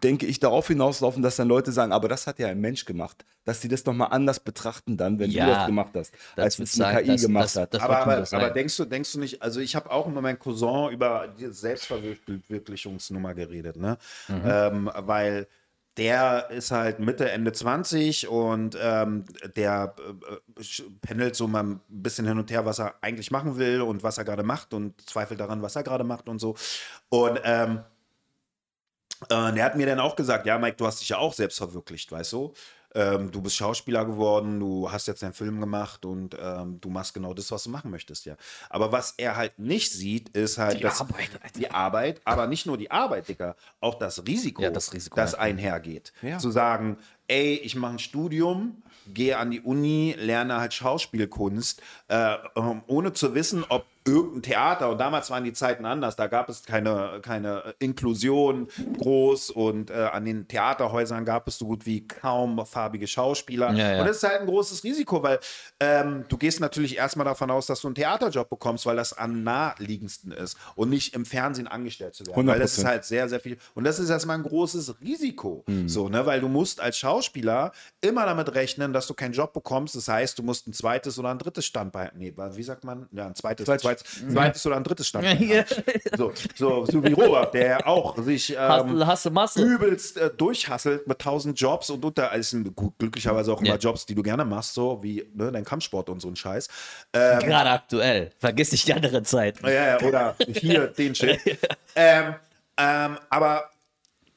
Speaker 3: denke ich, darauf hinauslaufen, dass dann Leute sagen, aber das hat ja ein Mensch gemacht. Dass die das nochmal anders betrachten dann, wenn
Speaker 2: Ja,
Speaker 3: du das gemacht hast,
Speaker 2: das
Speaker 3: als es eine
Speaker 2: sein,
Speaker 3: KI
Speaker 2: das-
Speaker 3: gemacht
Speaker 2: das-
Speaker 3: hat.
Speaker 2: das-
Speaker 1: aber, aber, aber denkst du, denkst du nicht, also ich habe auch mit meinem Cousin über die Selbstverwirklichungsnummer geredet, ne?
Speaker 2: Mhm.
Speaker 1: Ähm, weil der ist halt Mitte, Ende 20 und ähm, der äh, äh, pendelt so mal ein bisschen hin und her, was er eigentlich machen will und was er gerade macht und zweifelt daran, was er gerade macht und so. Und ähm, äh, der hat mir dann auch gesagt, ja, Mike, du hast dich ja auch selbst verwirklicht, weißt du? Ähm, du bist Schauspieler geworden, du hast jetzt einen Film gemacht und ähm, du machst genau das, was du machen möchtest, ja. Aber was er halt nicht sieht, ist halt
Speaker 2: Die
Speaker 1: das,
Speaker 2: Arbeit,
Speaker 1: die Arbeit, aber nicht nur die Arbeit, Dicker, auch das Risiko,
Speaker 2: Ja, das Risiko,
Speaker 1: das
Speaker 2: ja.
Speaker 1: einhergeht.
Speaker 3: Ja.
Speaker 1: Zu sagen, ey, ich mache ein Studium, gehe an die Uni, lerne halt Schauspielkunst, äh, ähm, ohne zu wissen, ob irgendein Theater, und damals waren die Zeiten anders, da gab es keine, keine Inklusion groß und äh, an den Theaterhäusern gab es so gut wie kaum farbige Schauspieler.
Speaker 2: Ja, ja.
Speaker 1: Und das ist halt ein großes Risiko, weil ähm, du gehst natürlich erstmal davon aus, dass du einen Theaterjob bekommst, weil das am naheliegendsten ist und nicht im Fernsehen angestellt zu werden. Weil das ist
Speaker 3: 100%.
Speaker 1: halt sehr, sehr viel. Und das ist erstmal ein großes Risiko.
Speaker 3: Hm.
Speaker 1: So, ne? Weil du musst als Schauspieler immer damit rechnen, dass du keinen Job bekommst. Das heißt, du musst ein zweites oder ein drittes Standbein. Nee, wie sagt man? Ja, ein zweites,
Speaker 3: Zweit-
Speaker 1: zweites, zweites oder ein drittes Standbein.
Speaker 2: Ja.
Speaker 1: haben. So, so, so wie Robert, der auch sich ähm,
Speaker 2: Hasse, hasse Masse.
Speaker 1: übelst äh, durchhasselt mit tausend Jobs und unter gut, glücklicherweise auch immer
Speaker 2: Ja.
Speaker 1: Jobs, die du gerne machst, so wie ne, dein Kampfsport und so ein Scheiß. Ähm,
Speaker 2: Gerade aktuell. Vergiss nicht die andere Zeit.
Speaker 1: ja, ja, oder hier den Shit. ähm, ähm, aber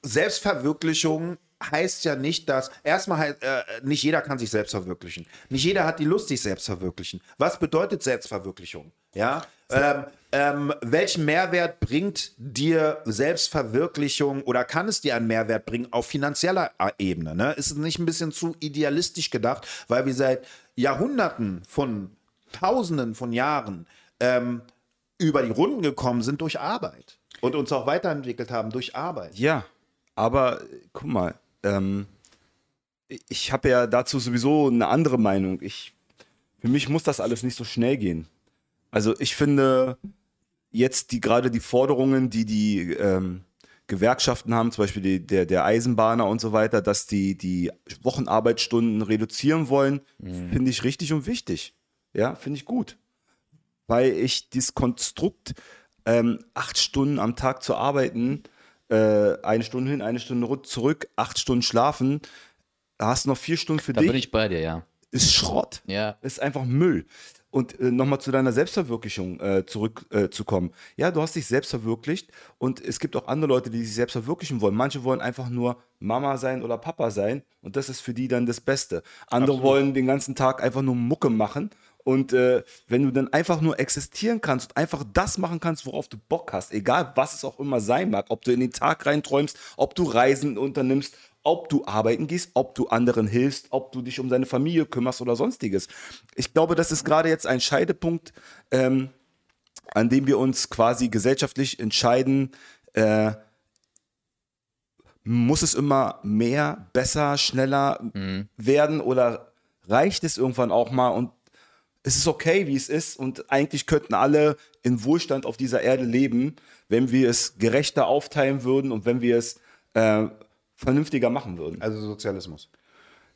Speaker 1: Selbstverwirklichung heißt ja nicht, dass erstmal äh, nicht jeder kann sich selbst verwirklichen. Nicht jeder hat die Lust, sich selbst verwirklichen. Was bedeutet Selbstverwirklichung? Ja. Ähm, ähm, welchen Mehrwert bringt dir Selbstverwirklichung oder kann es dir einen Mehrwert bringen auf finanzieller Ebene? Ne? Ist es nicht ein bisschen zu idealistisch gedacht, weil wir seit Jahrhunderten von Tausenden von Jahren ähm, über die Runden gekommen sind durch Arbeit und uns auch weiterentwickelt haben durch Arbeit.
Speaker 3: Ja, aber guck mal, ähm, ich habe ja dazu sowieso eine andere Meinung. Ich, für mich muss das alles nicht so schnell gehen. Also ich finde jetzt die gerade die Forderungen, die die ähm, Gewerkschaften haben, zum Beispiel die, der, der Eisenbahner und so weiter, dass die die Wochenarbeitsstunden reduzieren wollen, finde ich richtig und wichtig. Ja, finde ich gut. Weil ich dieses Konstrukt, ähm, acht Stunden am Tag zu arbeiten, äh, eine Stunde hin, eine Stunde zurück, acht Stunden schlafen, da hast du noch vier Stunden für
Speaker 2: Da
Speaker 3: dich,
Speaker 2: bin ich bei dir, ja.
Speaker 3: ist Schrott.
Speaker 2: Ja.
Speaker 3: Ist einfach Müll. Und äh, nochmal zu deiner Selbstverwirklichung äh, zurückzukommen. Äh, ja, du hast dich selbst verwirklicht und es gibt auch andere Leute, die sich selbst verwirklichen wollen. Manche wollen einfach nur Mama sein oder Papa sein und das ist für die dann das Beste. Andere wollen den ganzen Tag einfach nur Mucke machen und äh, wenn du dann einfach nur existieren kannst und einfach das machen kannst, worauf du Bock hast, egal was es auch immer sein mag, ob du in den Tag reinträumst, ob du Reisen unternimmst, ob du arbeiten gehst, ob du anderen hilfst, ob du dich um deine Familie kümmerst oder sonstiges. Ich glaube, das ist gerade jetzt ein Scheidepunkt, ähm, an dem wir uns quasi gesellschaftlich entscheiden, äh, muss es immer mehr, besser, schneller werden oder reicht es irgendwann auch mal und es ist okay, wie es ist und eigentlich könnten alle in Wohlstand auf dieser Erde leben, wenn wir es gerechter aufteilen würden und wenn wir es äh, vernünftiger machen würden.
Speaker 1: Also Sozialismus.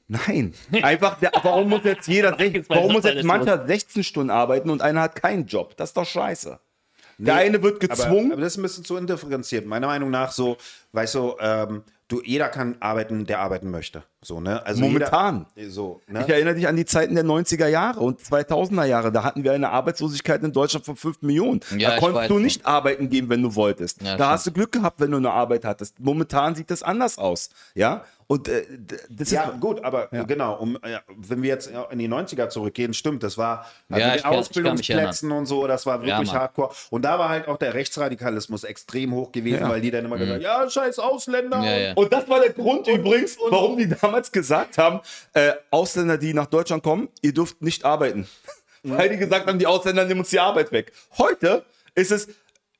Speaker 3: Nein, einfach, der, warum muss jetzt jeder, warum muss jetzt mancher 16 Stunden arbeiten und einer hat keinen Job? Das ist doch scheiße. Der eine wird gezwungen.
Speaker 1: Aber, aber das ist ein bisschen zu indifferenziert. Meiner Meinung nach so, weißt du, ähm, du, jeder kann arbeiten, der arbeiten möchte. So, ne? Also
Speaker 3: Momentan.
Speaker 1: Jeder, so, ne?
Speaker 3: Ich erinnere dich an die Zeiten der 90er Jahre und 2000er Jahre. Da hatten wir eine Arbeitslosigkeit in Deutschland von 5 Millionen.
Speaker 2: Ja,
Speaker 3: da konntest du nicht arbeiten gehen, wenn du wolltest.
Speaker 2: Ja,
Speaker 3: da
Speaker 2: stimmt.
Speaker 3: hast du Glück gehabt, wenn du eine Arbeit hattest. Momentan sieht das anders aus. Ja, und äh, das
Speaker 1: Ja,
Speaker 3: ist.
Speaker 1: gut, aber genau, um, ja, wenn wir jetzt in die 90er zurückgehen, stimmt, das war also
Speaker 2: Ja,
Speaker 1: mit Ausbildungsplätzen und so, das war wirklich hardcore. Und da war halt auch der Rechtsradikalismus extrem hoch gewesen,
Speaker 3: Ja.
Speaker 1: weil die dann immer gesagt haben, ja, scheiß Ausländer.
Speaker 2: Mhm. Ja, ja.
Speaker 3: Und das war der Grund übrigens, warum die damals gesagt haben, äh, Ausländer, die nach Deutschland kommen, ihr dürft nicht arbeiten. Weil die gesagt haben, die Ausländer nehmen uns die Arbeit weg. Heute ist es,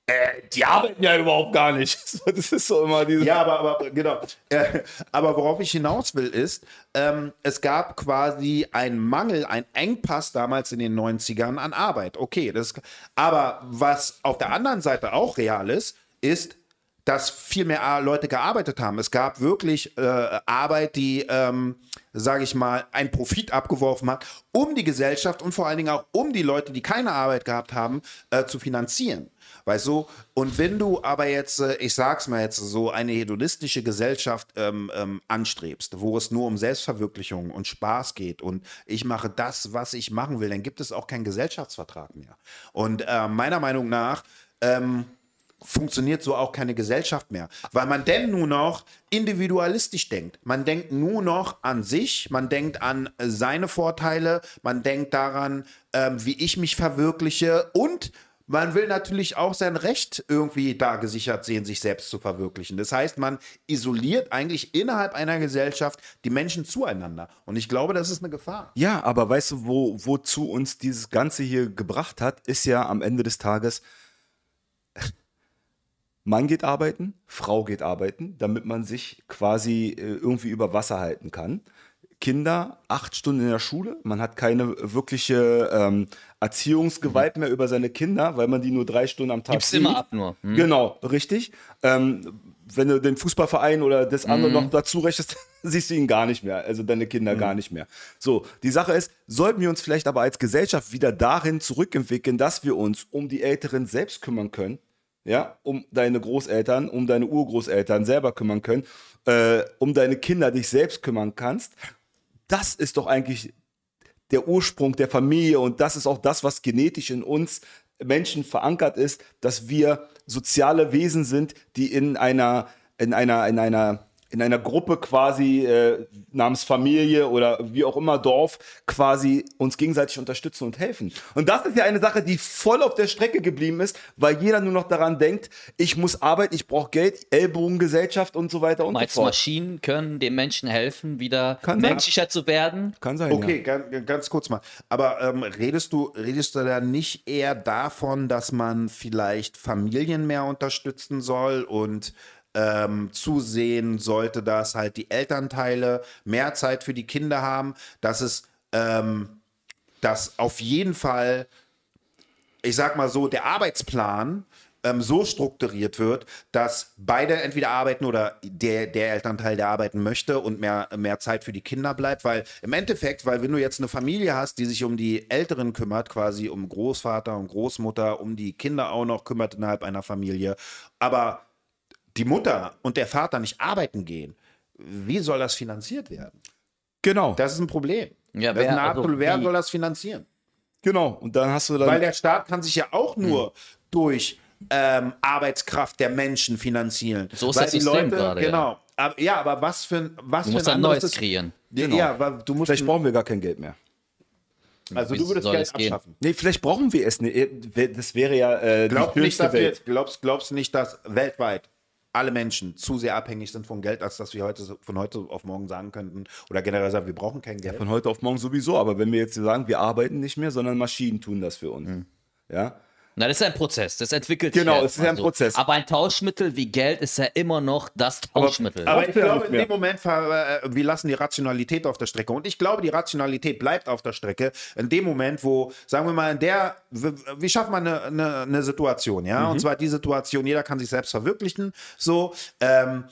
Speaker 3: äh, die arbeiten ja überhaupt gar nicht. Das ist so immer diese.
Speaker 1: Ja, aber, aber genau. Äh, aber worauf ich hinaus will, ist, ähm, es gab quasi einen Mangel, einen Engpass damals in den 90ern an Arbeit. Okay, das, aber was auf der anderen Seite auch real ist, ist, dass viel mehr Leute gearbeitet haben. Es gab wirklich äh, Arbeit, die, ähm, sage ich mal, einen Profit abgeworfen hat, um die Gesellschaft und vor allen Dingen auch um die Leute, die keine Arbeit gehabt haben, äh, zu finanzieren. Weißt du? Und wenn du aber jetzt, äh, ich sag's mal jetzt, so eine hedonistische Gesellschaft ähm, ähm, anstrebst, wo es nur um Selbstverwirklichung und Spaß geht und ich mache das, was ich machen will, dann gibt es auch keinen Gesellschaftsvertrag mehr. Und äh, meiner Meinung nach ähm, funktioniert so auch keine Gesellschaft mehr, weil man denn nur noch individualistisch denkt. Man denkt nur noch an sich, man denkt an äh, seine Vorteile, man denkt daran, ähm, wie ich mich verwirkliche und man will natürlich auch sein Recht irgendwie da gesichert sehen, sich selbst zu verwirklichen. Das heißt, man isoliert eigentlich innerhalb einer Gesellschaft die Menschen zueinander. Und ich glaube, das ist eine Gefahr.
Speaker 3: Ja, aber weißt du, wo, wozu uns dieses Ganze hier gebracht hat, ist ja am Ende des Tages, Mann geht arbeiten, Frau geht arbeiten, damit man sich quasi äh, irgendwie über Wasser halten kann. Kinder acht Stunden in der Schule, man hat keine wirkliche ähm, Erziehungsgewalt mehr über seine Kinder, weil man die nur drei Stunden am Tag
Speaker 2: Gibt's immer ab nur. Hm?
Speaker 3: Genau, richtig. Ähm, wenn du den Fußballverein oder das andere noch dazu rechnest, siehst du ihn gar nicht mehr, also deine Kinder gar nicht mehr. So, die Sache ist, sollten wir uns vielleicht aber als Gesellschaft wieder dahin zurückentwickeln, dass wir uns um die Älteren selbst kümmern können, ja, um deine Großeltern, um deine Urgroßeltern selber kümmern können, äh, um deine Kinder dich selbst kümmern kannst. Das ist doch eigentlich der Ursprung der Familie und das ist auch das, was genetisch in uns Menschen verankert ist, dass wir soziale Wesen sind, die in einer, in einer, in einer, in einer Gruppe quasi äh, namens Familie oder wie auch immer Dorf quasi uns gegenseitig unterstützen und helfen. Und das ist ja eine Sache, die voll auf der Strecke geblieben ist, weil jeder nur noch daran denkt, ich muss arbeiten, ich brauche Geld, Ellbogengesellschaft und so weiter und
Speaker 2: Meinst
Speaker 3: so
Speaker 2: du,
Speaker 3: fort.
Speaker 2: Maschinen können den Menschen helfen, wieder
Speaker 3: Kann sein.
Speaker 2: menschlicher zu werden?
Speaker 3: Kann sein,
Speaker 1: Okay,
Speaker 3: ja.
Speaker 1: ganz, ganz kurz mal. Aber ähm, redest du, redest du da nicht eher davon, dass man vielleicht Familien mehr unterstützen soll und ähm, zusehen sollte, dass halt die Elternteile mehr Zeit für die Kinder haben, dass es, ähm, dass auf jeden Fall ich sag mal so, der Arbeitsplan ähm, so strukturiert wird, dass beide entweder arbeiten oder der, der Elternteil, der arbeiten möchte und mehr, mehr Zeit für die Kinder bleibt, weil im Endeffekt, weil wenn du jetzt eine Familie hast, die sich um die Älteren kümmert, quasi um Großvater und Großmutter, um die Kinder auch noch kümmert innerhalb einer Familie, aber die Mutter und der Vater nicht arbeiten gehen, wie soll das finanziert werden?
Speaker 3: Genau,
Speaker 1: Das ist ein Problem.
Speaker 2: Ja,
Speaker 1: das ist
Speaker 2: wer-
Speaker 1: Art,
Speaker 2: also
Speaker 1: wer soll das finanzieren?
Speaker 3: genau. Und dann hast du dann.
Speaker 1: Weil der Staat kann sich ja auch nur durch ähm, Arbeitskraft der Menschen finanzieren.
Speaker 2: So ist
Speaker 1: Weil
Speaker 2: das
Speaker 1: die
Speaker 2: System
Speaker 1: Leute,
Speaker 2: gerade, ja.
Speaker 1: Genau. Aber, ja, aber was für ein was
Speaker 2: Du
Speaker 1: für
Speaker 2: musst
Speaker 1: ein
Speaker 2: ein
Speaker 1: anderes
Speaker 2: neues kreieren.
Speaker 1: Ja,
Speaker 3: Genau.
Speaker 1: ja, weil du musst
Speaker 3: vielleicht brauchen wir gar kein Geld mehr.
Speaker 1: also
Speaker 2: Wie
Speaker 1: du würdest Geld
Speaker 2: gehen?
Speaker 1: abschaffen.
Speaker 3: Nee, vielleicht brauchen wir es nicht. Das wäre ja äh,
Speaker 1: du nicht, dass wir,
Speaker 3: Welt.
Speaker 1: glaubst, glaubst du nicht, dass weltweit alle Menschen zu sehr abhängig sind von Geld, als dass wir heute von heute auf morgen sagen könnten oder generell sagen, wir brauchen kein Geld?
Speaker 3: Von heute auf morgen sowieso. Aber wenn wir jetzt sagen, wir arbeiten nicht mehr, sondern Maschinen tun das für uns.
Speaker 1: Mhm.
Speaker 3: Ja.
Speaker 2: Na, das ist ein Prozess. Das entwickelt
Speaker 3: Genau,
Speaker 2: sich.
Speaker 3: es ist ja ein
Speaker 2: so.
Speaker 3: Prozess.
Speaker 2: Aber ein Tauschmittel wie Geld ist ja immer noch das Tauschmittel.
Speaker 1: Aber
Speaker 3: Braucht
Speaker 1: ich glaube, in dem Moment, ver- äh, wir lassen die Rationalität auf der Strecke. Und ich glaube, die Rationalität bleibt auf der Strecke. In dem Moment, wo, sagen wir mal, in der, wie schafft man eine, eine, eine Situation, ja?
Speaker 3: Mhm.
Speaker 1: Und zwar die Situation, jeder kann sich selbst verwirklichen. So, ähm,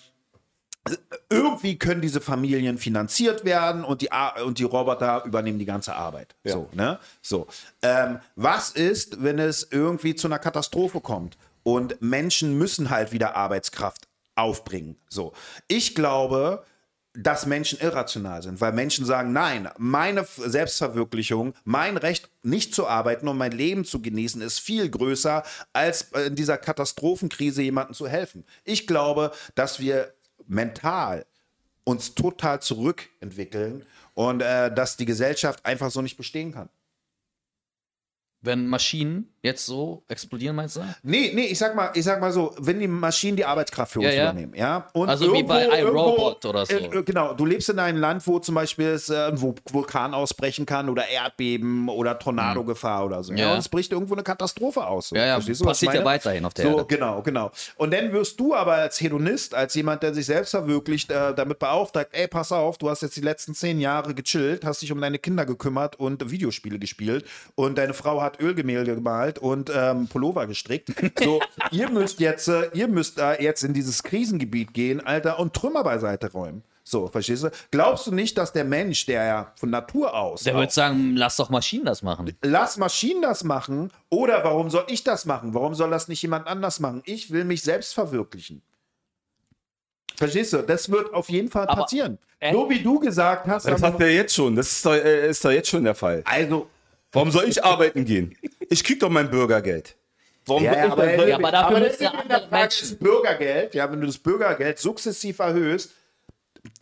Speaker 1: irgendwie können diese Familien finanziert werden und die, Ar- und die Roboter übernehmen die ganze Arbeit. So, ne? So. Ähm, was ist, wenn es irgendwie zu einer Katastrophe kommt und Menschen müssen halt wieder Arbeitskraft aufbringen? So. Ich glaube, dass Menschen irrational sind, weil Menschen sagen, nein, meine Selbstverwirklichung, mein Recht, nicht zu arbeiten und mein Leben zu genießen, ist viel größer, als äh, in dieser Katastrophenkrise jemandem zu helfen. Ich glaube, dass wir mental uns total zurückentwickeln und äh, dass die Gesellschaft einfach so nicht bestehen kann.
Speaker 2: Wenn Maschinen jetzt so explodieren, meinst du?
Speaker 1: Nee, nee, ich sag mal, ich sag mal so, wenn die Maschinen die Arbeitskraft für uns
Speaker 2: Ja, ja.
Speaker 1: übernehmen, ja. Und
Speaker 2: Also wie bei iRobot oder so.
Speaker 1: Äh, genau, du lebst in einem Land, wo zum Beispiel es, äh, ein Vul- Vulkan ausbrechen kann oder Erdbeben oder Tornadogefahr oder so. Ja.
Speaker 2: Ja.
Speaker 1: Und es bricht irgendwo eine Katastrophe aus. So.
Speaker 2: Ja, ja,
Speaker 1: Verstehst du,
Speaker 2: passiert ja weiterhin auf der
Speaker 1: so,
Speaker 2: Erde.
Speaker 1: Genau, genau. Und dann wirst du aber als Hedonist, als jemand, der sich selbst verwirklicht, äh, damit beauftragt, ey, pass auf, du hast jetzt die letzten zehn Jahre gechillt, hast dich um deine Kinder gekümmert und Videospiele gespielt und deine Frau hat Ölgemälde gemalt und ähm, Pullover gestrickt. So, ihr müsst jetzt, äh, ihr müsst da jetzt in dieses Krisengebiet gehen, Alter, und Trümmer beiseite räumen. So, verstehst du? Glaubst du nicht, dass der Mensch, der ja von Natur aus
Speaker 2: Der würde sagen, lass doch Maschinen das machen.
Speaker 1: lass Maschinen das machen oder warum soll ich das machen? Warum soll das nicht jemand anders machen? Ich will mich selbst verwirklichen. Verstehst du? Das wird auf jeden Fall
Speaker 2: Aber-
Speaker 1: passieren.
Speaker 2: Äh?
Speaker 1: So wie du gesagt hast.
Speaker 3: Das
Speaker 1: aber-
Speaker 3: hat er jetzt schon. Das ist doch, äh, ist doch jetzt schon der Fall.
Speaker 1: also,
Speaker 3: Warum soll ich arbeiten gehen? Ich krieg doch mein Bürgergeld. Warum
Speaker 1: ja, ja,
Speaker 3: ich
Speaker 1: aber,
Speaker 3: dann-
Speaker 2: Ja, aber dafür
Speaker 1: aber
Speaker 2: müssen ja
Speaker 1: der
Speaker 2: andere
Speaker 1: Frage ist Bürgergeld, ja, wenn du das Bürgergeld sukzessiv erhöhst,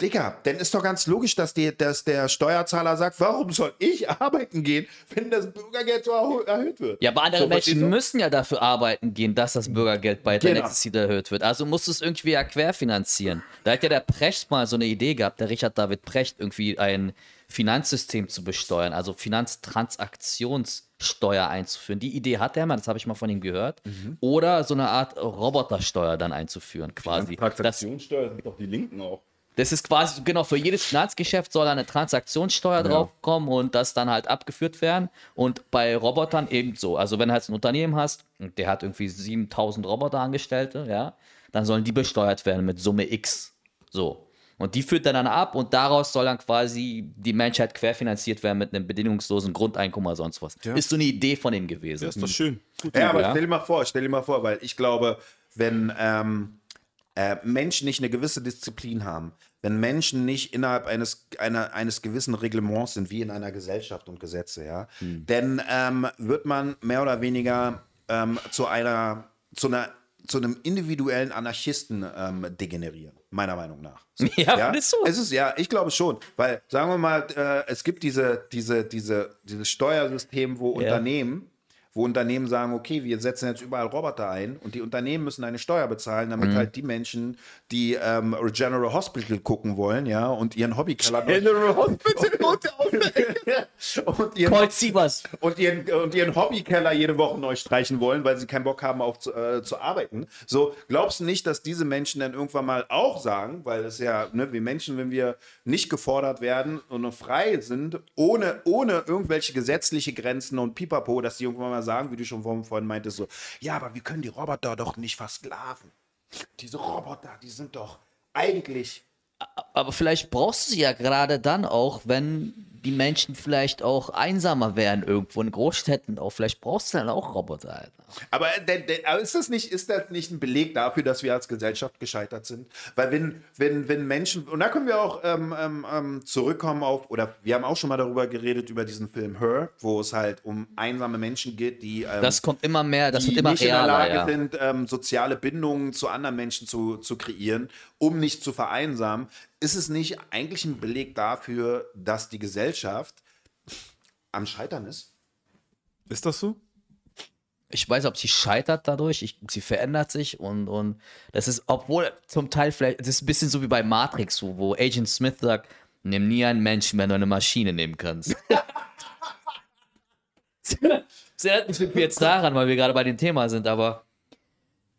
Speaker 1: Digga, dann ist doch ganz logisch, dass, die, dass der Steuerzahler sagt, warum soll ich arbeiten gehen, wenn das Bürgergeld so erhö- erhöht wird?
Speaker 2: Ja, aber andere
Speaker 1: So,
Speaker 2: Menschen müssen ja dafür arbeiten gehen, dass das Bürgergeld bei der
Speaker 1: Genau.
Speaker 2: nächsten Ziel erhöht wird. Also musst du es irgendwie ja querfinanzieren. Da hat ja der Precht mal so eine Idee gehabt, der Richard David Precht, irgendwie ein Finanzsystem zu besteuern, also Finanztransaktionssteuer einzuführen. Die Idee hat er mal, das habe ich mal von ihm gehört.
Speaker 1: Mhm.
Speaker 2: Oder so eine Art Robotersteuer dann einzuführen, quasi.
Speaker 3: Transaktionssteuer sind doch die Linken auch.
Speaker 2: das ist quasi, genau, für jedes Finanzgeschäft soll eine Transaktionssteuer draufkommen und das dann halt abgeführt werden. Und bei Robotern ebenso. Also wenn du halt ein Unternehmen hast und der hat irgendwie 7000 Roboterangestellte, ja, dann sollen die besteuert werden mit Summe X. So. Und die führt er dann ab und daraus soll dann quasi die Menschheit querfinanziert werden mit einem bedingungslosen Grundeinkommen oder sonst was. Ist so eine Idee von ihm gewesen.
Speaker 3: Ja, ist doch schön. Gut.
Speaker 1: Ja, aber
Speaker 2: Ja.
Speaker 1: stell dir mal vor, stell dir mal vor, weil ich glaube, wenn ähm, äh, Menschen nicht eine gewisse Disziplin haben, wenn Menschen nicht innerhalb eines, einer, eines gewissen Reglements sind, wie in einer Gesellschaft und Gesetze, ja, dann ähm, wird man mehr oder weniger ähm, zu einer, zu einer, zu einem individuellen Anarchisten ähm, degenerieren, meiner Meinung nach. So,
Speaker 2: Ja, findest du?
Speaker 1: Es ist ja, ich glaube schon, weil sagen wir mal, äh, es gibt diese, diese, diese, dieses Steuersystem, wo Unternehmen, wo Unternehmen sagen, okay, wir setzen jetzt überall Roboter ein und die Unternehmen müssen eine Steuer bezahlen, damit
Speaker 2: Mhm.
Speaker 1: halt die Menschen, die ähm, General Hospital gucken wollen, ja, und ihren Hobbykeller
Speaker 3: General Hospital.
Speaker 1: und ihren,
Speaker 2: Colt Sievers.
Speaker 1: und ihren, und ihren Hobbykeller jede Woche neu streichen wollen, weil sie keinen Bock haben, auf zu, äh, zu arbeiten. So, glaubst du nicht, dass diese Menschen dann irgendwann mal auch sagen, weil es ja, ne, wir Menschen, wenn wir nicht gefordert werden und nur frei sind, ohne, ohne irgendwelche gesetzliche Grenzen und Pipapo, dass die irgendwann mal sagen, wie du schon vorhin vorhin meintest, so, ja, aber wir können die Roboter doch nicht versklaven. Diese Roboter, die sind doch eigentlich
Speaker 2: Aber vielleicht brauchst du sie ja gerade dann auch, wenn die Menschen vielleicht auch einsamer werden irgendwo in Großstädten auch. Vielleicht brauchst du dann auch Roboter. Alter.
Speaker 1: Aber, äh, der, aber ist, das nicht, ist das nicht ein Beleg dafür, dass wir als Gesellschaft gescheitert sind? Weil wenn, wenn, wenn Menschen, und da können wir auch ähm, ähm, ähm, zurückkommen auf, oder wir haben auch schon mal darüber geredet, über diesen Film Her, wo es halt um einsame Menschen geht, die, ähm,
Speaker 2: Das kommt immer mehr, das wird immer
Speaker 1: nicht in der
Speaker 2: realer.
Speaker 1: Lage
Speaker 2: Ja.
Speaker 1: sind, ähm, soziale Bindungen zu anderen Menschen zu, zu kreieren, um nicht zu vereinsamen. Ist es nicht eigentlich ein Beleg dafür, dass die Gesellschaft am Scheitern ist?
Speaker 3: Ist das so?
Speaker 2: Ich weiß, ob sie scheitert dadurch, ich, sie verändert sich und, und das ist, obwohl zum Teil vielleicht, das ist ein bisschen so wie bei Matrix, wo, wo Agent Smith sagt, nimm nie einen Menschen, wenn du eine Maschine nehmen kannst. Das erinnert mich jetzt daran, weil wir gerade bei dem Thema sind, aber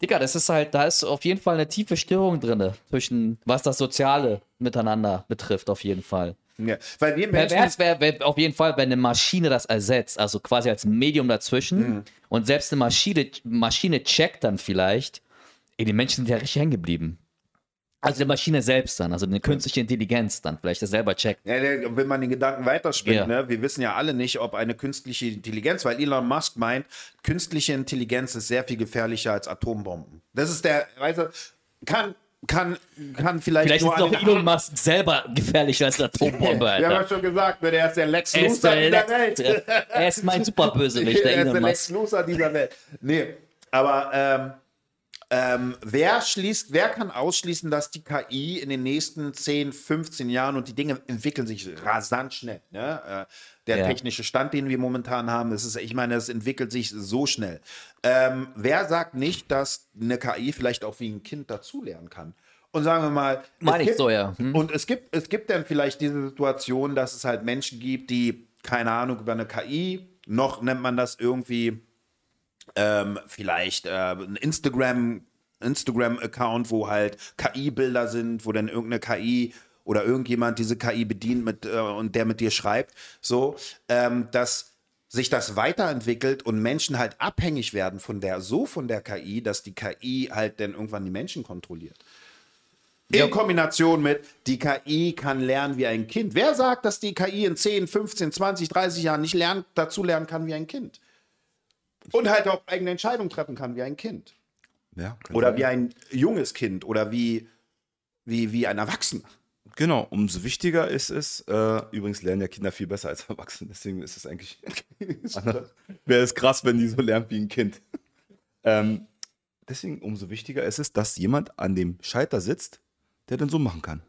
Speaker 2: Digga, das ist halt, da ist auf jeden Fall eine tiefe Störung drin, zwischen was das Soziale miteinander betrifft, auf jeden Fall.
Speaker 1: Ja, weil wir Menschen,
Speaker 2: Pervers wäre wär auf jeden Fall, wenn eine Maschine das ersetzt, also quasi als Medium dazwischen
Speaker 1: Mhm.
Speaker 2: und selbst eine Maschine, Maschine checkt dann vielleicht, ey, die Menschen sind ja richtig hängen geblieben. Also die Maschine selbst dann, also eine künstliche Intelligenz dann, vielleicht das selber checkt.
Speaker 1: Ja, der- wenn man den Gedanken weiterspinnt,
Speaker 2: Ja.
Speaker 1: ne, wir wissen ja alle nicht, ob eine künstliche Intelligenz, weil Elon Musk meint, künstliche Intelligenz ist sehr viel gefährlicher als Atombomben. Das ist der, weißt du, kann, kann, kann vielleicht,
Speaker 2: Vielleicht
Speaker 1: nur
Speaker 2: ist doch Elon Musk selber gefährlicher als eine Atombombe,
Speaker 1: Wir haben ja
Speaker 2: Alter.
Speaker 1: schon gesagt, ne, der ist der Lex Luthor
Speaker 2: der
Speaker 1: dieser Welt.
Speaker 2: er ist mein Superbösewicht, der
Speaker 1: er ist
Speaker 2: Elon
Speaker 1: der Lex
Speaker 2: Musk.
Speaker 1: Luthor dieser Welt. Nee, aber ähm, ähm, wer schließt, wer kann ausschließen, dass die KI in den nächsten 10, 15 Jahren und die Dinge entwickeln sich rasant schnell. Ne? Äh, der
Speaker 2: Ja.
Speaker 1: technische Stand, den wir momentan haben, das ist, ich meine, es entwickelt sich so schnell. Ähm, wer sagt nicht, dass eine KI vielleicht auch wie ein Kind dazulernen kann? Und sagen wir mal,
Speaker 2: Meine ich
Speaker 1: gibt-
Speaker 2: so, ja. Hm?
Speaker 1: und es gibt, es gibt dann vielleicht diese Situation, dass es halt Menschen gibt, die, keine Ahnung, über eine KI, noch nennt man das irgendwie ähm, vielleicht äh, ein Instagram, Instagram-Account, wo halt KI-Bilder sind, wo dann irgendeine KI oder irgendjemand diese KI bedient mit, äh, und der mit dir schreibt, so, ähm, dass sich das weiterentwickelt und Menschen halt abhängig werden von der, so von der KI, dass die KI halt dann irgendwann die Menschen kontrolliert. In Kombination mit, die KI kann lernen wie ein Kind. Wer sagt, dass die KI in 10, 15, 20, 30 Jahren nicht lernen, dazu lernen kann wie ein Kind? Und halt auch eigene Entscheidungen treffen kann wie ein Kind.
Speaker 3: Ja.
Speaker 1: Oder
Speaker 3: sein.
Speaker 1: wie ein junges Kind oder wie, wie, wie ein Erwachsener.
Speaker 3: Genau, umso wichtiger ist es, äh, übrigens lernen ja Kinder viel besser als Erwachsene, deswegen ist es eigentlich, wäre es krass, wenn die so lernen wie ein Kind. Ähm, deswegen umso wichtiger ist es, dass jemand an dem Scheiter sitzt, der dann so machen kann.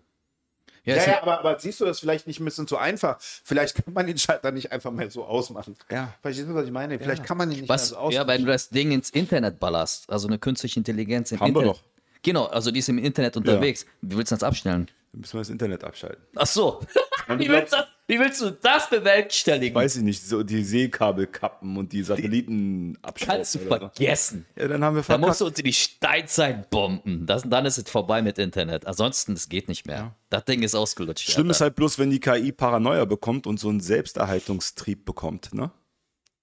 Speaker 2: Ja,
Speaker 1: Ja, ja, aber, aber siehst du das vielleicht nicht ein bisschen zu einfach? Vielleicht kann man den Schalter nicht einfach mal so ausmachen.
Speaker 3: Ja.
Speaker 1: Verstehst du, was ich meine? Vielleicht kann man den nicht
Speaker 2: Was,
Speaker 1: mehr so
Speaker 2: ja, weil
Speaker 1: ausmachen.
Speaker 2: du das Ding ins Internet ballerst, also eine künstliche Intelligenz im
Speaker 3: Haben wir
Speaker 2: Internet.
Speaker 3: doch.
Speaker 2: Genau, also die ist im Internet unterwegs. Wie willst du das abstellen?
Speaker 3: Dann müssen wir das Internet abschalten.
Speaker 2: Ach so. Wie, willst du, wie willst du das bewerkstelligen?
Speaker 3: Weiß ich nicht, so die Seekabel kappen und die Satelliten abschalten.
Speaker 2: Kannst du
Speaker 3: oder so.
Speaker 2: vergessen.
Speaker 3: Ja, dann haben wir
Speaker 2: Da
Speaker 3: verkackt.
Speaker 2: musst du uns in die Steinzeit bomben. Das, dann ist es vorbei mit Internet. Ansonsten, es geht nicht mehr. Das Ding ist ausgelutscht.
Speaker 3: Schlimm ist halt bloß, wenn die KI Paranoia bekommt und so einen Selbsterhaltungstrieb bekommt, ne?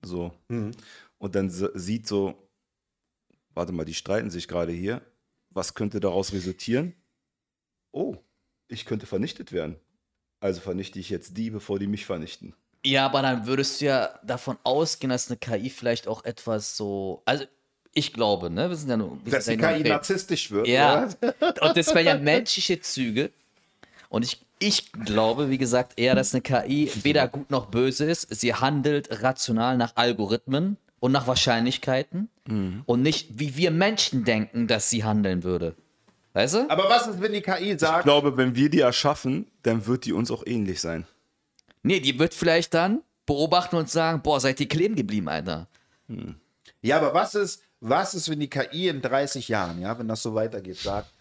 Speaker 3: So. Und dann sieht so, warte mal, die streiten sich gerade hier. Was könnte daraus resultieren? Oh, ich könnte vernichtet werden. Also vernichte ich jetzt die, bevor die mich vernichten.
Speaker 2: Ja, aber dann würdest du ja davon ausgehen, dass eine KI vielleicht auch etwas so. Also, ich glaube, ne? Wir sind ja nur. wir
Speaker 1: Dass die KI narzisstisch wird.
Speaker 2: Ja.
Speaker 1: oder?
Speaker 2: Und das wären ja menschliche Züge. Und ich, ich glaube, wie gesagt, eher, dass eine KI weder gut noch böse ist. Sie handelt rational nach Algorithmen und nach Wahrscheinlichkeiten und nicht, wie wir Menschen denken, dass sie handeln würde. Weißt du?
Speaker 1: Aber was ist, wenn die KI
Speaker 3: Ich
Speaker 1: sagt,
Speaker 3: glaube, wenn wir die erschaffen, dann wird die uns auch ähnlich sein.
Speaker 2: Nee, die wird vielleicht dann beobachten und sagen, boah, seid ihr kleben geblieben, Alter.
Speaker 1: ja, aber was ist, was ist, wenn die KI in 30 Jahren, ja, wenn das so weitergeht, sagt,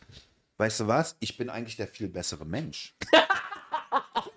Speaker 1: weißt du was, ich bin eigentlich der viel bessere Mensch.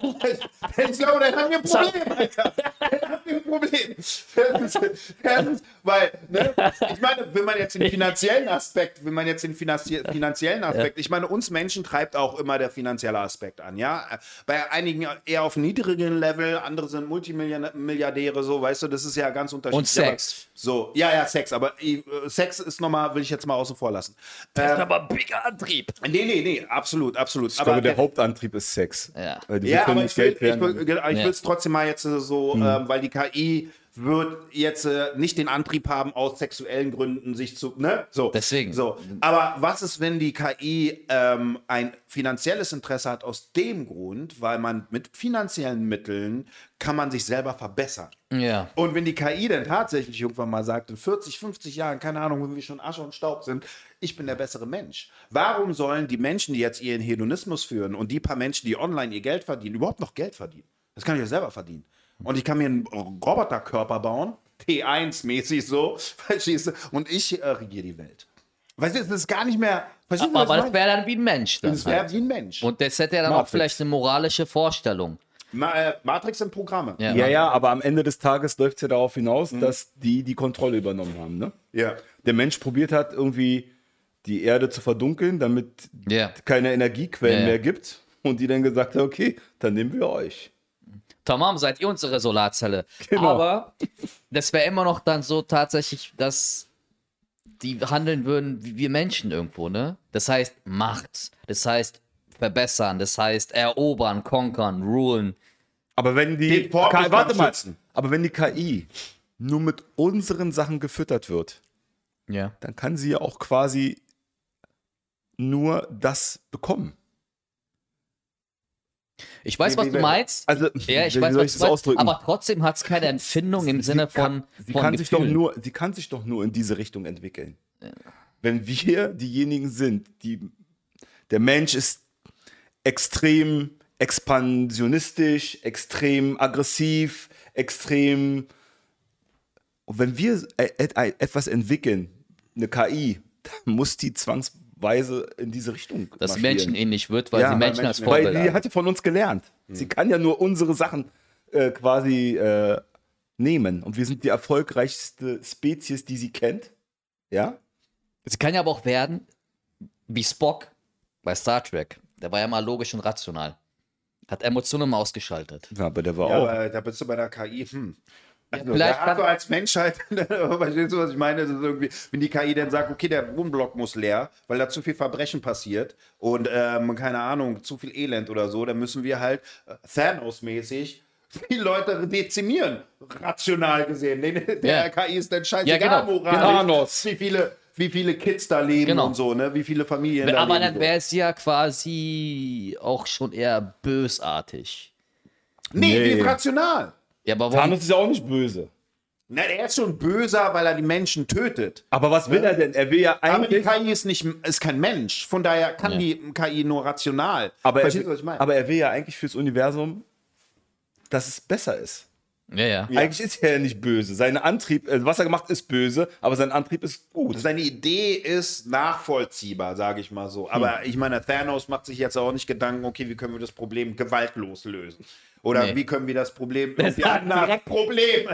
Speaker 1: ich glaube, dann haben wir ein Problem, Alter. Dann haben wir ein Problem. Das ist, das ist, weil, ne, ich meine, wenn man jetzt den finanziellen Aspekt, wenn man jetzt den finanzie finanziellen Aspekt, ich meine, uns Menschen treibt auch immer der finanzielle Aspekt an, ja. Bei einigen eher auf niedrigem Level, andere sind Multimilliardäre, so, weißt du, das ist ja ganz unterschiedlich.
Speaker 2: Und
Speaker 1: Aber-
Speaker 2: Sex.
Speaker 1: So, ja, ja, Sex, aber äh, Sex ist nochmal, will ich jetzt mal außen vor lassen.
Speaker 2: Das ist
Speaker 1: Ähm,
Speaker 2: aber ein bigger Antrieb.
Speaker 1: nee, nee, nee, absolut, absolut.
Speaker 3: Ich glaube, der Hauptantrieb ist Sex.
Speaker 2: Ja.
Speaker 1: Ja, aber ich will es
Speaker 2: Ja.
Speaker 1: trotzdem mal jetzt äh, so, ähm, weil die KI wird jetzt äh, nicht den Antrieb haben, aus sexuellen Gründen sich zu, ne? So.
Speaker 2: Deswegen.
Speaker 1: So. Aber was ist, wenn die KI ähm, ein finanzielles Interesse hat aus dem Grund, weil man mit finanziellen Mitteln kann man sich selber verbessern.
Speaker 2: Ja.
Speaker 1: Und wenn die KI dann tatsächlich irgendwann mal sagt, in 40, 50 Jahren, keine Ahnung, wenn wir schon Asche und Staub sind, ich bin der bessere Mensch. Warum sollen die Menschen, die jetzt ihren Hedonismus führen und die paar Menschen, die online ihr Geld verdienen, überhaupt noch Geld verdienen? Das kann ich ja selber verdienen. Und ich kann mir einen Roboterkörper bauen, T1-mäßig so, verstehst du? Und ich äh, regiere die Welt. Weißt du, das ist gar nicht mehr. Verstehst du,
Speaker 2: Aber
Speaker 1: ich
Speaker 2: das wäre dann wie ein Mensch. Dann
Speaker 1: Das wäre
Speaker 2: halt.
Speaker 1: wie ein Mensch.
Speaker 2: Und das hätte ja dann auch
Speaker 3: Matrix.
Speaker 2: vielleicht eine moralische Vorstellung.
Speaker 1: Ma äh, Matrix sind Programme.
Speaker 2: Ja.
Speaker 3: Ja, ja, aber am Ende des Tages läuft es ja darauf hinaus,
Speaker 1: Mhm.
Speaker 3: dass die die Kontrolle übernommen haben. Ne?
Speaker 1: ja.
Speaker 3: Der Mensch probiert hat, irgendwie die Erde zu verdunkeln, damit
Speaker 2: Ja.
Speaker 3: keine Energiequellen
Speaker 2: Ja, ja.
Speaker 3: mehr gibt. Und die dann gesagt hat, okay, dann nehmen wir euch.
Speaker 2: Tamam, seid ihr unsere Solarzelle.
Speaker 3: Genau.
Speaker 2: Aber das wäre immer noch dann so tatsächlich, dass die handeln würden wie wir Menschen irgendwo, ne? Das heißt Macht, das heißt verbessern, das heißt erobern, konkern, rulen.
Speaker 3: Aber wenn die
Speaker 1: Vorbestand
Speaker 3: warte mal, aber wenn die KI nur mit unseren Sachen gefüttert wird,
Speaker 2: Ja.
Speaker 3: dann kann sie ja auch quasi nur das bekommen.
Speaker 2: Ich weiß, was du meinst.
Speaker 3: Also,
Speaker 2: ja, ich
Speaker 3: wie
Speaker 2: weiß,
Speaker 3: soll
Speaker 2: was
Speaker 3: ich
Speaker 2: du
Speaker 3: das
Speaker 2: meinst,
Speaker 3: ausdrücken?
Speaker 2: aber trotzdem hat es keine Empfindung im Sinne von,
Speaker 3: sie
Speaker 2: von
Speaker 3: kann sich doch nur, sie kann sich doch nur in diese Richtung entwickeln. Wenn wir diejenigen sind, die der Mensch ist extrem expansionistisch, extrem aggressiv, extrem und wenn wir e- e- etwas entwickeln, eine KI, dann muss die zwangsweise in diese Richtung
Speaker 2: dass
Speaker 3: marschieren.
Speaker 2: menschenähnlich wird, weil
Speaker 3: Ja,
Speaker 2: sie
Speaker 3: weil
Speaker 2: Menschen als
Speaker 1: Menschen-
Speaker 3: Weil
Speaker 2: Vorbild
Speaker 3: sie
Speaker 2: haben.
Speaker 3: hat ja von uns gelernt. Sie kann ja nur unsere Sachen äh, quasi äh, nehmen. Und wir sind die erfolgreichste Spezies, die sie kennt. Ja?
Speaker 2: Sie kann ja aber auch werden wie Spock bei Star Trek. Der war ja mal logisch und rational. Hat Emotionen mal ausgeschaltet.
Speaker 3: ja aber der war
Speaker 1: Ja,
Speaker 3: auch.
Speaker 1: aber da bist du bei der KI, hm. Also,
Speaker 2: vielleicht
Speaker 1: da du als Menschheit, verstehst du, was ich meine? Das ist irgendwie, wenn die KI dann sagt, okay, der Wohnblock muss leer, weil da zu viel Verbrechen passiert und, ähm, keine Ahnung, zu viel Elend oder so, dann müssen wir halt äh, Thanos-mäßig die Leute dezimieren, rational gesehen. Der
Speaker 2: Ja.
Speaker 1: KI ist dann
Speaker 2: Ja,
Speaker 1: scheißegal,
Speaker 2: genau.
Speaker 1: moralisch,
Speaker 3: Thanos.
Speaker 1: wie viele, wie viele Kids da leben
Speaker 2: Genau.
Speaker 1: und so, ne? wie viele Familien da
Speaker 2: Aber
Speaker 1: leben.
Speaker 2: dann
Speaker 1: so.
Speaker 2: wäre es ja quasi auch schon eher bösartig.
Speaker 1: Nee, die
Speaker 3: Nee.
Speaker 1: ist rational.
Speaker 2: Ja, aber warum?
Speaker 3: Thanos ist ja auch nicht böse.
Speaker 1: Na, er ist schon böser, weil er die Menschen tötet.
Speaker 3: Aber was will er denn? Er will ja
Speaker 1: Aber die
Speaker 3: eigentlich.
Speaker 1: KI ist, nicht, ist kein Mensch. Von daher kann
Speaker 2: Ja.
Speaker 1: die KI nur rational.
Speaker 3: Aber er,
Speaker 1: Verstehst du, was ich meine?
Speaker 3: aber er will ja eigentlich fürs Universum, dass es besser ist.
Speaker 2: Ja, ja.
Speaker 3: Eigentlich ist er ja nicht böse. Sein Antrieb, äh, was er gemacht ist böse, aber sein Antrieb ist gut.
Speaker 1: Seine Idee ist nachvollziehbar, sage ich mal so. Aber
Speaker 2: Hm.
Speaker 1: ich meine, Thanos macht sich jetzt auch nicht Gedanken, okay, wie können wir das Problem gewaltlos lösen? Oder
Speaker 2: Nee.
Speaker 1: wie können wir das Problem
Speaker 2: Das war
Speaker 1: anders-
Speaker 2: direkt-
Speaker 1: Problem.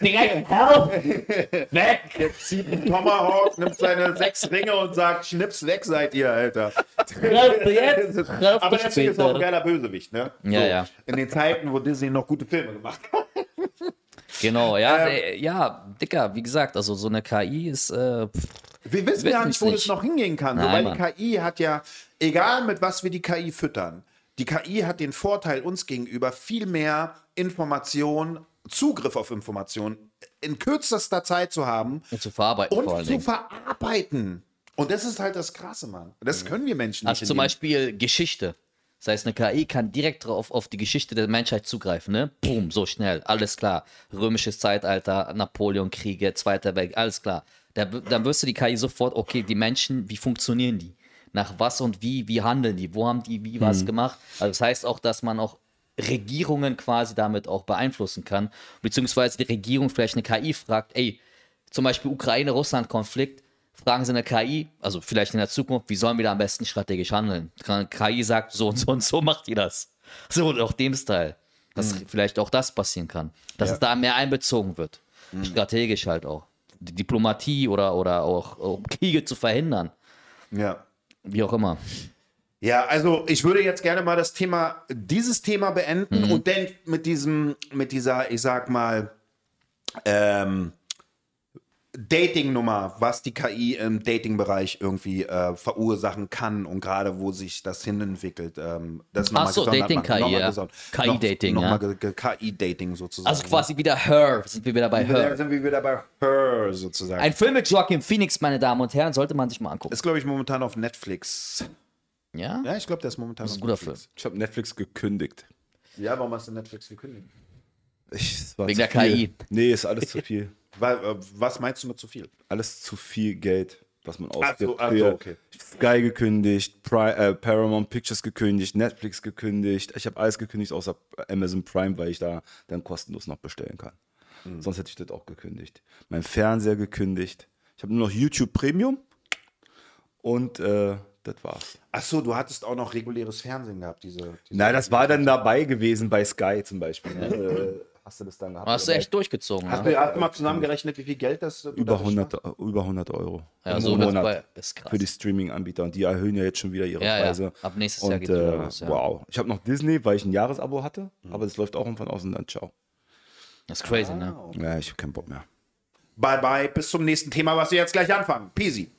Speaker 2: Direkt, help! Weg!
Speaker 1: Jetzt zieht ein Tomahawk, nimmt seine sechs Ringe und sagt, schnips weg seid ihr, Alter.
Speaker 2: Kräfte jetzt,
Speaker 1: Aber
Speaker 2: Kräfte
Speaker 1: deswegen ist auch ein geiler Bösewicht, ne?
Speaker 2: Ja, ja.
Speaker 1: In den Zeiten, wo Disney noch gute Filme gemacht hat.
Speaker 2: Genau, ja,
Speaker 1: Ähm.
Speaker 2: äh, ja, Dicker, wie gesagt, also so eine KI ist, äh, pff,
Speaker 1: Wir wissen ja nicht, wo das noch hingehen kann. so,
Speaker 2: Nein,
Speaker 1: weil die KI hat ja, egal mit was wir die KI füttern, die KI hat den Vorteil uns gegenüber, viel mehr Information, Zugriff auf Information in kürzester Zeit zu haben
Speaker 2: und zu verarbeiten
Speaker 1: und zu verarbeiten. Und das ist halt das Krasse, Mann. Das können wir Menschen nicht.
Speaker 2: Also zum Beispiel Geschichte. Das heißt, eine KI kann direkt drauf auf die Geschichte der Menschheit zugreifen, ne? Boom, so schnell, alles klar. Römisches Zeitalter, Napoleon-Kriege, Zweiter Weltkrieg, alles klar. Da, dann wirst du die KI sofort, okay, die Menschen, wie funktionieren die? Nach was und wie, wie handeln die? Wo haben die wie was gemacht? Also das heißt auch, dass man auch Regierungen quasi damit auch beeinflussen kann, beziehungsweise die Regierung vielleicht eine KI fragt, ey, zum Beispiel Ukraine-Russland-Konflikt, fragen sie eine KI, also vielleicht in der Zukunft, wie sollen wir da am besten strategisch handeln? KI sagt, so und so und so macht ihr das. So und auch dem Style. Dass vielleicht auch das passieren kann. Dass
Speaker 1: Ja.
Speaker 2: es da mehr einbezogen wird. Strategisch halt auch. Die Diplomatie oder, oder auch um Kriege zu verhindern.
Speaker 1: Ja.
Speaker 2: Wie auch immer.
Speaker 1: Ja, also ich würde jetzt gerne mal das Thema, dieses Thema beenden
Speaker 2: Mhm.
Speaker 1: und dann mit diesem, mit dieser, ich sag mal, ähm, Dating-Nummer, was die KI im Dating-Bereich irgendwie äh, verursachen kann und gerade wo sich das hinentwickelt. Ähm, das
Speaker 2: Ach so, Dating-KI, ja. KI-Dating, ja.
Speaker 1: KI-Dating sozusagen.
Speaker 2: Also quasi wieder Her, sind wir wieder bei
Speaker 1: Da
Speaker 2: Her.
Speaker 1: sind wir wieder bei Her sozusagen.
Speaker 2: Ein Film mit Joaquin Phoenix, meine Damen und Herren, sollte man sich mal angucken.
Speaker 1: ist, glaube ich, momentan auf Netflix.
Speaker 2: Ja?
Speaker 1: Ja, ich glaube, der ist momentan
Speaker 2: Das ist ein
Speaker 1: auf
Speaker 2: guter Film.
Speaker 1: Netflix.
Speaker 3: Ich habe Netflix gekündigt.
Speaker 1: Ja, warum hast du Netflix gekündigt?
Speaker 3: Ich,
Speaker 2: Wegen
Speaker 3: zu
Speaker 2: der
Speaker 3: viel.
Speaker 2: KI.
Speaker 3: Nee, ist alles zu viel.
Speaker 1: Äh, was meinst du mit zu viel?
Speaker 3: Alles zu viel Geld, was man ausgibt.
Speaker 1: ach so,
Speaker 3: Für
Speaker 1: okay.
Speaker 3: Sky gekündigt, Pri äh, Paramount Pictures gekündigt, Netflix gekündigt. Ich habe alles gekündigt, außer Amazon Prime, weil ich da dann kostenlos noch bestellen kann.
Speaker 1: Hm.
Speaker 3: Sonst hätte ich das auch gekündigt. Mein Fernseher gekündigt. Ich habe nur noch YouTube Premium und äh, das war's.
Speaker 1: Ach so, du hattest auch noch reguläres Fernsehen gehabt, diese. diese
Speaker 3: Nein, das war dann dabei gewesen bei Sky zum Beispiel. Äh, Hast du das dann gehabt?
Speaker 2: Hast du echt durchgezogen,
Speaker 1: Hast
Speaker 2: ne?
Speaker 1: du, hast du mal zusammengerechnet, wie viel Geld das du
Speaker 3: über
Speaker 1: dadurch
Speaker 3: 100, über 100 Euro
Speaker 2: Ja,
Speaker 3: im
Speaker 2: so
Speaker 3: Monat
Speaker 2: bei, ist krass.
Speaker 3: für die Streaming-Anbieter. Und die erhöhen ja jetzt schon wieder ihre
Speaker 2: Ja, ja.
Speaker 3: Preise.
Speaker 2: Ab nächstes
Speaker 3: und,
Speaker 2: Jahr geht's wieder
Speaker 3: äh,
Speaker 2: los, ja.
Speaker 3: Wow. Ich habe noch Disney, weil ich ein Jahresabo hatte.
Speaker 1: Mhm.
Speaker 3: Aber das läuft auch irgendwann aus und dann ciao.
Speaker 2: Das ist crazy, ne?
Speaker 3: Ja, ich habe keinen Bock mehr.
Speaker 1: Bye bye, bis zum nächsten Thema, was wir jetzt gleich anfangen. Peasy.